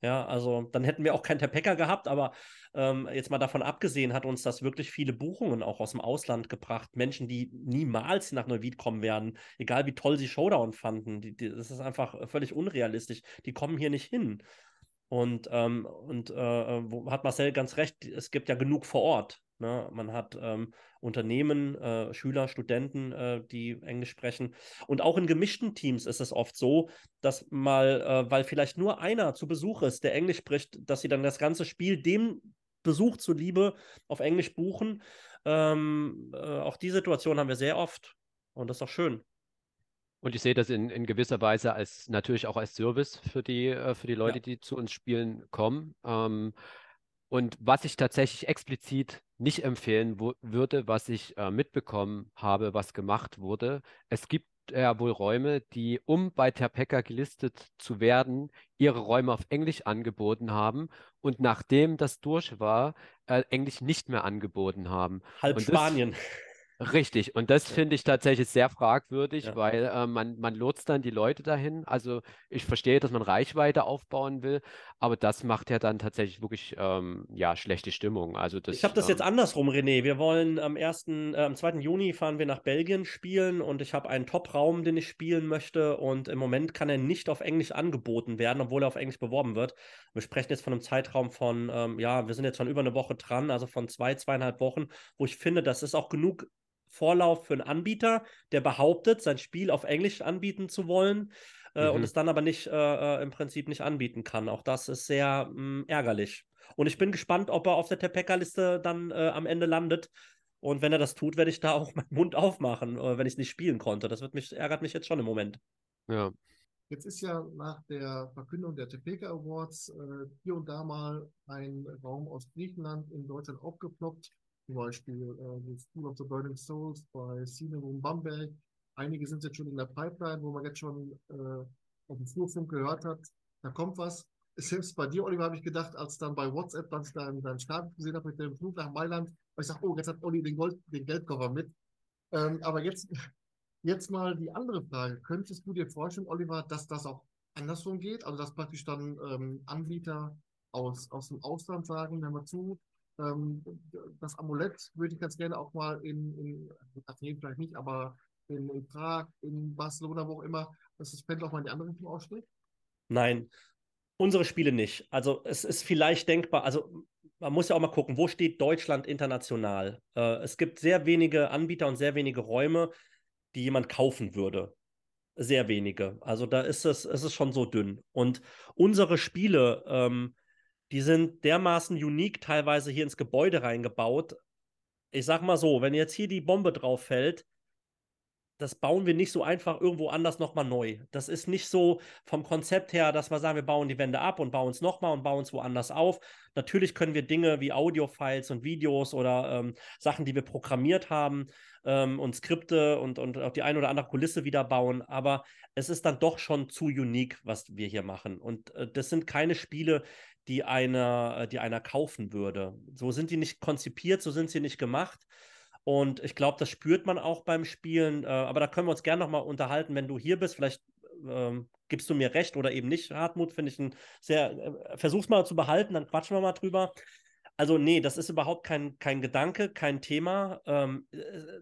Ja, also dann hätten wir auch keinen Tepecker gehabt, aber ähm, jetzt mal davon abgesehen, hat uns das wirklich viele Buchungen auch aus dem Ausland gebracht. Menschen, die niemals nach Neuwied kommen werden, egal wie toll sie Showdown fanden. Die, die, das ist einfach völlig unrealistisch. Die kommen hier nicht hin. Und, ähm, und äh, hat Marcel ganz recht, es gibt ja genug vor Ort. Ne? Man hat ähm, Unternehmen, äh, Schüler, Studenten, äh, die Englisch sprechen. Und auch in gemischten Teams ist es oft so, dass mal, äh, weil vielleicht nur einer zu Besuch ist, der Englisch spricht, dass sie dann das ganze Spiel dem Besuch zuliebe auf Englisch buchen. Ähm, äh, auch die Situation haben wir sehr oft. Und das ist auch schön. Und ich sehe das in, in gewisser Weise als natürlich auch als Service für die, äh, für die Leute, Ja. die zu uns spielen, kommen. Ähm, und was ich tatsächlich explizit nicht empfehlen würde, was ich äh, mitbekommen habe, was gemacht wurde, es gibt ja wohl Räume, die, um bei Terpeka gelistet zu werden, ihre Räume auf Englisch angeboten haben und nachdem das durch war, äh, Englisch nicht mehr angeboten haben. Halb Und das- Spanien. Richtig, und das finde ich tatsächlich sehr fragwürdig, Ja. weil äh, man, man lotst dann die Leute dahin. Also ich verstehe, dass man Reichweite aufbauen will, aber das macht ja dann tatsächlich wirklich ähm, ja, schlechte Stimmung. Also das, Ich habe das jetzt ähm, andersrum, René. Wir wollen am 1., äh, am 2. Juni fahren wir nach Belgien spielen und ich habe einen Top-Raum, den ich spielen möchte und im Moment kann er nicht auf Englisch angeboten werden, obwohl er auf Englisch beworben wird. Wir sprechen jetzt von einem Zeitraum von, ähm, ja, wir sind jetzt schon über eine Woche dran, also von zwei, zweieinhalb Wochen, wo ich finde, das ist auch genug Vorlauf für einen Anbieter, der behauptet, sein Spiel auf Englisch anbieten zu wollen äh, und Mhm. es dann aber nicht äh, äh, im Prinzip nicht anbieten kann. Auch das ist sehr mh, ärgerlich. Und ich bin gespannt, ob er auf der Tepeka-Liste dann äh, am Ende landet. Und wenn er das tut, werde ich da auch meinen Mund aufmachen, äh, wenn ich es nicht spielen konnte. Das wird mich, ärgert mich jetzt schon im Moment. ja. Jetzt ist ja nach der Verkündung der Topeka Awards äh, hier und da mal ein Raum aus Griechenland in Deutschland aufgeploppt. Zum Beispiel äh, die School of the Burning Souls bei Cinerum Bamberg. Einige sind jetzt schon in der Pipeline, wo man jetzt schon äh, auf dem Flurfunk gehört hat, da kommt was. Selbst bei dir, Oliver, habe ich gedacht, als dann bei WhatsApp dann dein, dein Start gesehen habe mit dem Flug nach Mailand, habe ich gesagt, oh, jetzt hat Olli den, Gold, den Geldkoffer mit. Ähm, aber jetzt, jetzt mal die andere Frage. Könntest du dir vorstellen, Oliver, dass das auch andersrum geht? Also, dass praktisch dann ähm, Anbieter aus, aus dem Ausland sagen, hör mal zu, das Amulett würde ich ganz gerne auch mal in, in Athen vielleicht nicht, aber in, in Prag, in Barcelona, wo auch immer, dass das Pendel auch mal in die andere Richtung ausschlägt? Nein, unsere Spiele nicht. Also es ist vielleicht denkbar, also man muss ja auch mal gucken, wo steht Deutschland international? Äh, es gibt sehr wenige Anbieter und sehr wenige Räume, die jemand kaufen würde. Sehr wenige. Also da ist es, es ist schon so dünn. Und unsere Spiele, ähm, die sind dermaßen unique teilweise hier ins Gebäude reingebaut. Ich sag mal so, wenn jetzt hier die Bombe drauf fällt, das bauen wir nicht so einfach irgendwo anders nochmal neu. Das ist nicht so vom Konzept her, dass wir sagen, wir bauen die Wände ab und bauen es nochmal und bauen es woanders auf. Natürlich können wir Dinge wie Audio-Files und Videos oder ähm, Sachen, die wir programmiert haben ähm, und Skripte und, und auch die eine oder andere Kulisse wieder bauen, aber es ist dann doch schon zu unique, was wir hier machen. Und äh, das sind keine Spiele, die einer, äh, die einer kaufen würde. So sind die nicht konzipiert, so sind sie nicht gemacht. Und ich glaube, das spürt man auch beim Spielen. Äh, aber da können wir uns gerne nochmal unterhalten, wenn du hier bist. Vielleicht ähm, gibst du mir recht oder eben nicht, Hartmut. Finde ich ein sehr. Äh, versuch's mal zu behalten, dann quatschen wir mal drüber. Also, nee, das ist überhaupt kein, kein Gedanke, kein Thema. Ähm, äh,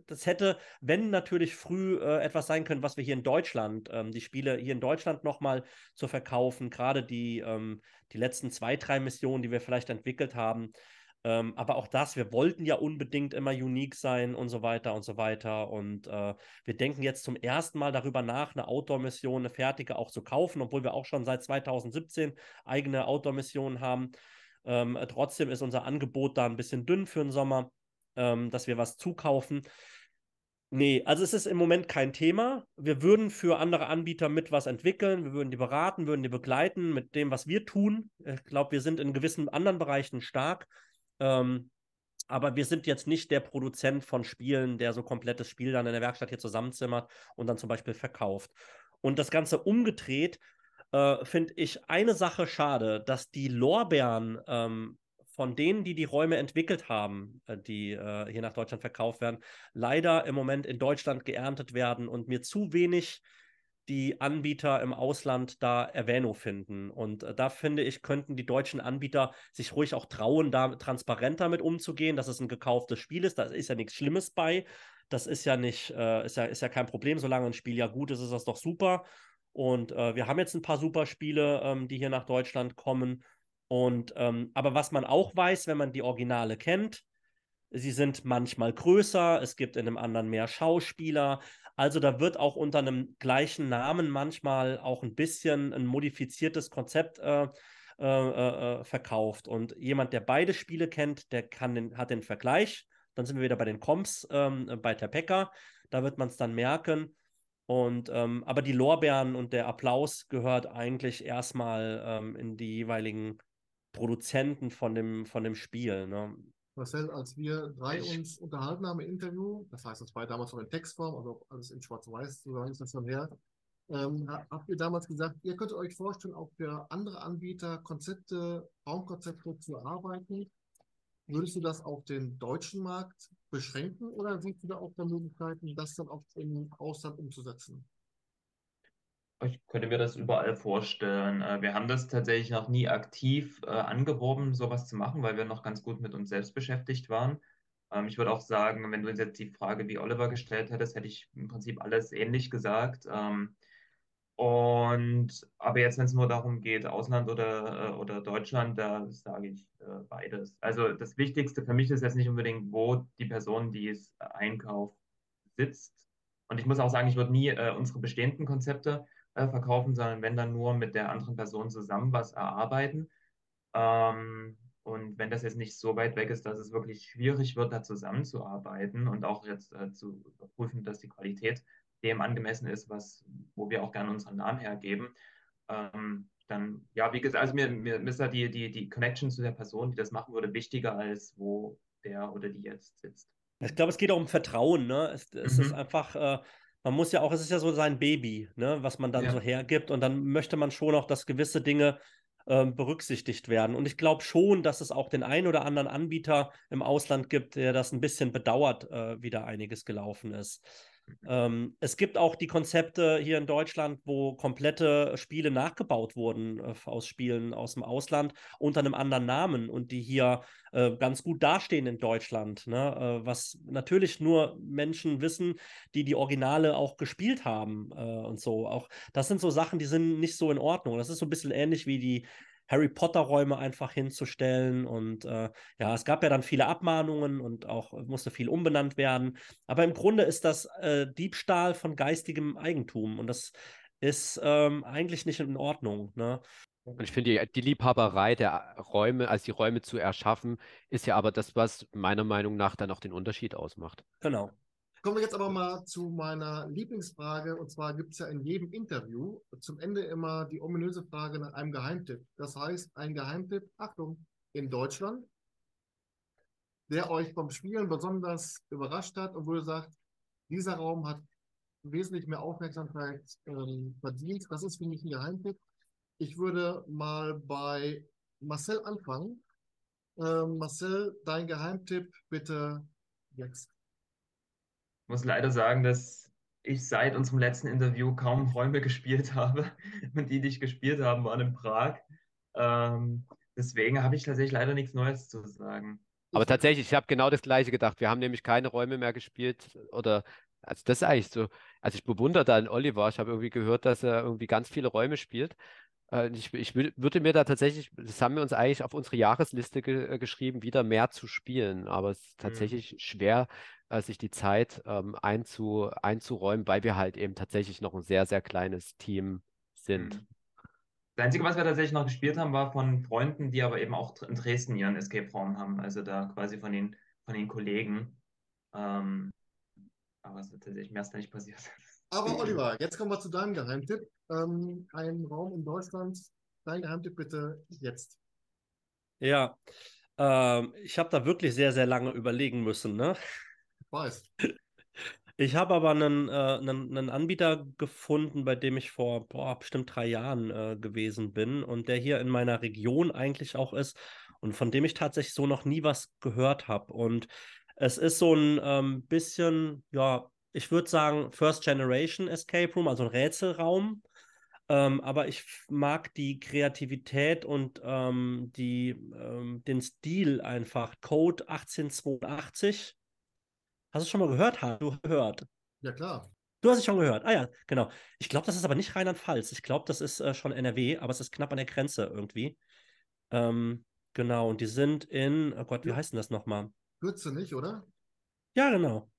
das hätte, wenn natürlich früh äh, etwas sein können, was wir hier in Deutschland, ähm, die Spiele hier in Deutschland nochmal zu verkaufen, gerade die, ähm, die letzten zwei, drei Missionen, die wir vielleicht entwickelt haben. Ähm, aber auch das, wir wollten ja unbedingt immer unique sein und so weiter und so weiter. Und äh, wir denken jetzt zum ersten Mal darüber nach, eine Outdoor-Mission, eine fertige auch zu kaufen, obwohl wir auch schon seit 2017 eigene Outdoor-Missionen haben. Ähm, trotzdem ist unser Angebot da ein bisschen dünn für den Sommer, ähm, dass wir was zukaufen. Nee, also es ist im Moment kein Thema. Wir würden für andere Anbieter mit was entwickeln, wir würden die beraten, würden die begleiten mit dem, was wir tun. Ich glaube, wir sind in gewissen anderen Bereichen stark. Ähm, aber wir sind jetzt nicht der Produzent von Spielen, der so komplettes Spiel dann in der Werkstatt hier zusammenzimmert und dann zum Beispiel verkauft. Und das Ganze umgedreht äh, finde ich eine Sache schade, dass die Lorbeeren ähm, von denen, die die Räume entwickelt haben, äh, die äh, hier nach Deutschland verkauft werden, leider im Moment in Deutschland geerntet werden und mir zu wenig die Anbieter im Ausland da Erwähnung finden. Und äh, da finde ich, könnten die deutschen Anbieter sich ruhig auch trauen, da transparenter mit umzugehen, dass es ein gekauftes Spiel ist. Da ist ja nichts Schlimmes bei. Das ist ja nicht, äh, ist, ja, ist ja kein Problem. Solange ein Spiel ja gut ist, ist das doch super. Und äh, wir haben jetzt ein paar super Spiele, ähm, die hier nach Deutschland kommen. Und ähm, aber was man auch weiß, wenn man die Originale kennt, sie sind manchmal größer, es gibt in einem anderen mehr Schauspieler. Also da wird auch unter einem gleichen Namen manchmal auch ein bisschen ein modifiziertes Konzept äh, äh, äh, verkauft. Und jemand, der beide Spiele kennt, der kann den, hat den Vergleich. Dann sind wir wieder bei den Comps ähm, bei Tepeka. Da wird man es dann merken. Und ähm, aber die Lorbeeren und der Applaus gehört eigentlich erstmal ähm, in die jeweiligen Produzenten von dem, von dem Spiel. Ne? Marcel, als wir drei uns unterhalten haben im Interview, das heißt, das war damals noch in Textform, also alles in Schwarz-Weiß, so lange ist das schon her, ähm, habt ihr damals gesagt, ihr könnt euch vorstellen, auch für andere Anbieter Konzepte, Raumkonzepte zu erarbeiten. Würdest du das auf den deutschen Markt beschränken oder siehst du da auch da Möglichkeiten, das dann auch im Ausland umzusetzen? Ich könnte mir das überall vorstellen. Äh, wir haben das tatsächlich noch nie aktiv äh, angeworben, sowas zu machen, weil wir noch ganz gut mit uns selbst beschäftigt waren. Ähm, ich würde auch sagen, wenn du jetzt die Frage wie Oliver gestellt hättest, hätte ich im Prinzip alles ähnlich gesagt. Ähm, und aber jetzt, wenn es nur darum geht, Ausland oder, äh, oder Deutschland, da sage ich äh, beides. Also das Wichtigste für mich ist jetzt nicht unbedingt, wo die Person, die es einkauft, sitzt. Und ich muss auch sagen, ich würde nie äh, unsere bestehenden Konzepte äh, verkaufen, sondern wenn dann nur mit der anderen Person zusammen was erarbeiten. Ähm, und wenn das jetzt nicht so weit weg ist, dass es wirklich schwierig wird, da zusammenzuarbeiten und auch jetzt äh, zu überprüfen, dass die Qualität dem angemessen ist, was, wo wir auch gerne unseren Namen hergeben, ähm, dann, ja, wie gesagt, also mir, mir ist da die, die, die Connection zu der Person, die das machen würde, wichtiger, als wo der oder die jetzt sitzt. Ich glaube, es geht auch um Vertrauen, ne? Es, es mhm. ist einfach, äh, man muss ja auch, es ist ja so sein Baby, ne, was man dann ja. so hergibt. Und dann möchte man schon auch, dass gewisse Dinge ähm, berücksichtigt werden. Und ich glaube schon, dass es auch den einen oder anderen Anbieter im Ausland gibt, der das ein bisschen bedauert, äh, wie da einiges gelaufen ist. Ähm, es gibt auch die Konzepte hier in Deutschland, wo komplette Spiele nachgebaut wurden äh, aus Spielen aus dem Ausland unter einem anderen Namen und die hier äh, ganz gut dastehen in Deutschland. Ne? Äh, was natürlich nur Menschen wissen, die die Originale auch gespielt haben äh, und so. Auch das sind so Sachen, die sind nicht so in Ordnung. Das ist so ein bisschen ähnlich wie die Harry Potter-Räume einfach hinzustellen. Und äh, ja, es gab ja dann viele Abmahnungen und auch musste viel umbenannt werden. Aber im Grunde ist das äh, Diebstahl von geistigem Eigentum und das ist ähm, eigentlich nicht in Ordnung. Ne? Und ich finde, die, die, Liebhaberei der Räume, also die Räume zu erschaffen, ist ja aber das, was meiner Meinung nach dann auch den Unterschied ausmacht. Genau. Kommen wir jetzt aber mal zu meiner Lieblingsfrage. Und zwar gibt es ja in jedem Interview zum Ende immer die ominöse Frage nach einem Geheimtipp. Das heißt, ein Geheimtipp, Achtung, in Deutschland, der euch beim Spielen besonders überrascht hat und wo ihr sagt, dieser Raum hat wesentlich mehr Aufmerksamkeit ähm, verdient. Das ist für mich ein Geheimtipp. Ich würde mal bei Marcel anfangen. Ähm, Marcel, dein Geheimtipp bitte jetzt muss leider sagen, dass ich seit unserem letzten Interview kaum Räume gespielt habe. Und die, die ich gespielt habe, waren in Prag. Ähm, deswegen habe ich tatsächlich leider nichts Neues zu sagen. Aber tatsächlich, ich habe genau das Gleiche gedacht. Wir haben nämlich keine Räume mehr gespielt oder also das ist eigentlich so. Also ich bewundere da einen Oliver. Ich habe irgendwie gehört, dass er irgendwie ganz viele Räume spielt. Äh, ich, ich würde mir da tatsächlich, das haben wir uns eigentlich auf unsere Jahresliste ge äh, geschrieben, wieder mehr zu spielen. Aber es ist mhm. tatsächlich mhm. schwer, äh, sich die Zeit ähm, einzu, einzuräumen, weil wir halt eben tatsächlich noch ein sehr, sehr kleines Team sind. Mhm. Das Einzige, was wir tatsächlich noch gespielt haben, war von Freunden, die aber eben auch in Dresden ihren Escape-Raum haben. Also da quasi von den, von den Kollegen. Ähm, aber es ist tatsächlich mehr ist da nicht passiert. Aber Oliver, jetzt kommen wir zu deinem Geheimtipp. Ähm, ein Raum in Deutschland. Dein Geheimtipp bitte jetzt. Ja, ähm, ich habe da wirklich sehr, sehr lange überlegen müssen. Ne? Weiß. Ich habe aber einen, äh, einen, einen, Anbieter gefunden, bei dem ich vor boah, bestimmt drei Jahren äh, gewesen bin und der hier in meiner Region eigentlich auch ist und von dem ich tatsächlich so noch nie was gehört habe. Und es ist so ein ähm, bisschen, ja, ich würde sagen, First Generation Escape Room, also ein Rätselraum. Ähm, aber ich mag die Kreativität und ähm, die, ähm, den Stil einfach. Code 1882. Hast du schon mal gehört? Hast du gehört? Ja, klar. Du hast es schon gehört. Ah ja, genau. Ich glaube, das ist aber nicht Rheinland-Pfalz. Ich glaube, das ist äh, schon NRW, aber es ist knapp an der Grenze irgendwie. Ähm, genau, und die sind in, oh Gott, wie Ja. heißt denn das nochmal? Kürze nicht, oder? Ja, genau.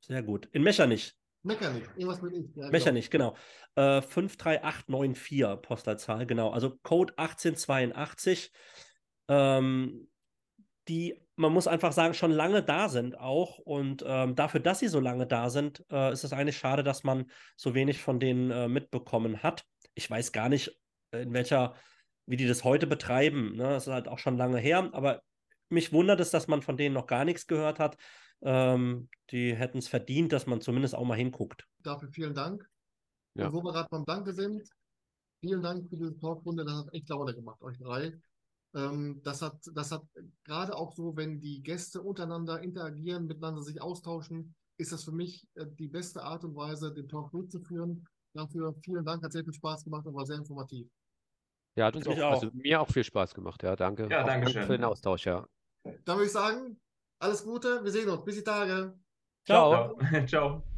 Sehr gut. In Mechernich. Meckernich. Irgendwas mit ich. Ja, genau. Mechernich, genau. Äh, 53894 Postleitzahl, genau. Also Code 1882. Ähm, die, man muss einfach sagen, schon lange da sind auch. Und ähm, dafür, dass sie so lange da sind, äh, ist es eigentlich schade, dass man so wenig von denen äh, mitbekommen hat. Ich weiß gar nicht, in welcher, wie die das heute betreiben. Ne? Das ist halt auch schon lange her, aber mich wundert es, dass man von denen noch gar nichts gehört hat. Ähm, die hätten es verdient, dass man zumindest auch mal hinguckt. Dafür vielen Dank. Ja. Und wo wir gerade beim Danke sind, vielen Dank für diese Talkrunde. Das hat echt Laune gemacht, euch drei. Ähm, das hat, das hat gerade auch so, wenn die Gäste untereinander interagieren, miteinander sich austauschen, ist das für mich äh, die beste Art und Weise, den Talk durchzuführen. Dafür vielen Dank, hat sehr viel Spaß gemacht und war sehr informativ. Ja, hat uns auch, ich also mir auch viel Spaß gemacht, ja, danke. Ja, Auch danke schön. für den Austausch, ja. Dann würde ich sagen, alles Gute, wir sehen uns. Bis die Tage. Ciao. Ciao. Ciao.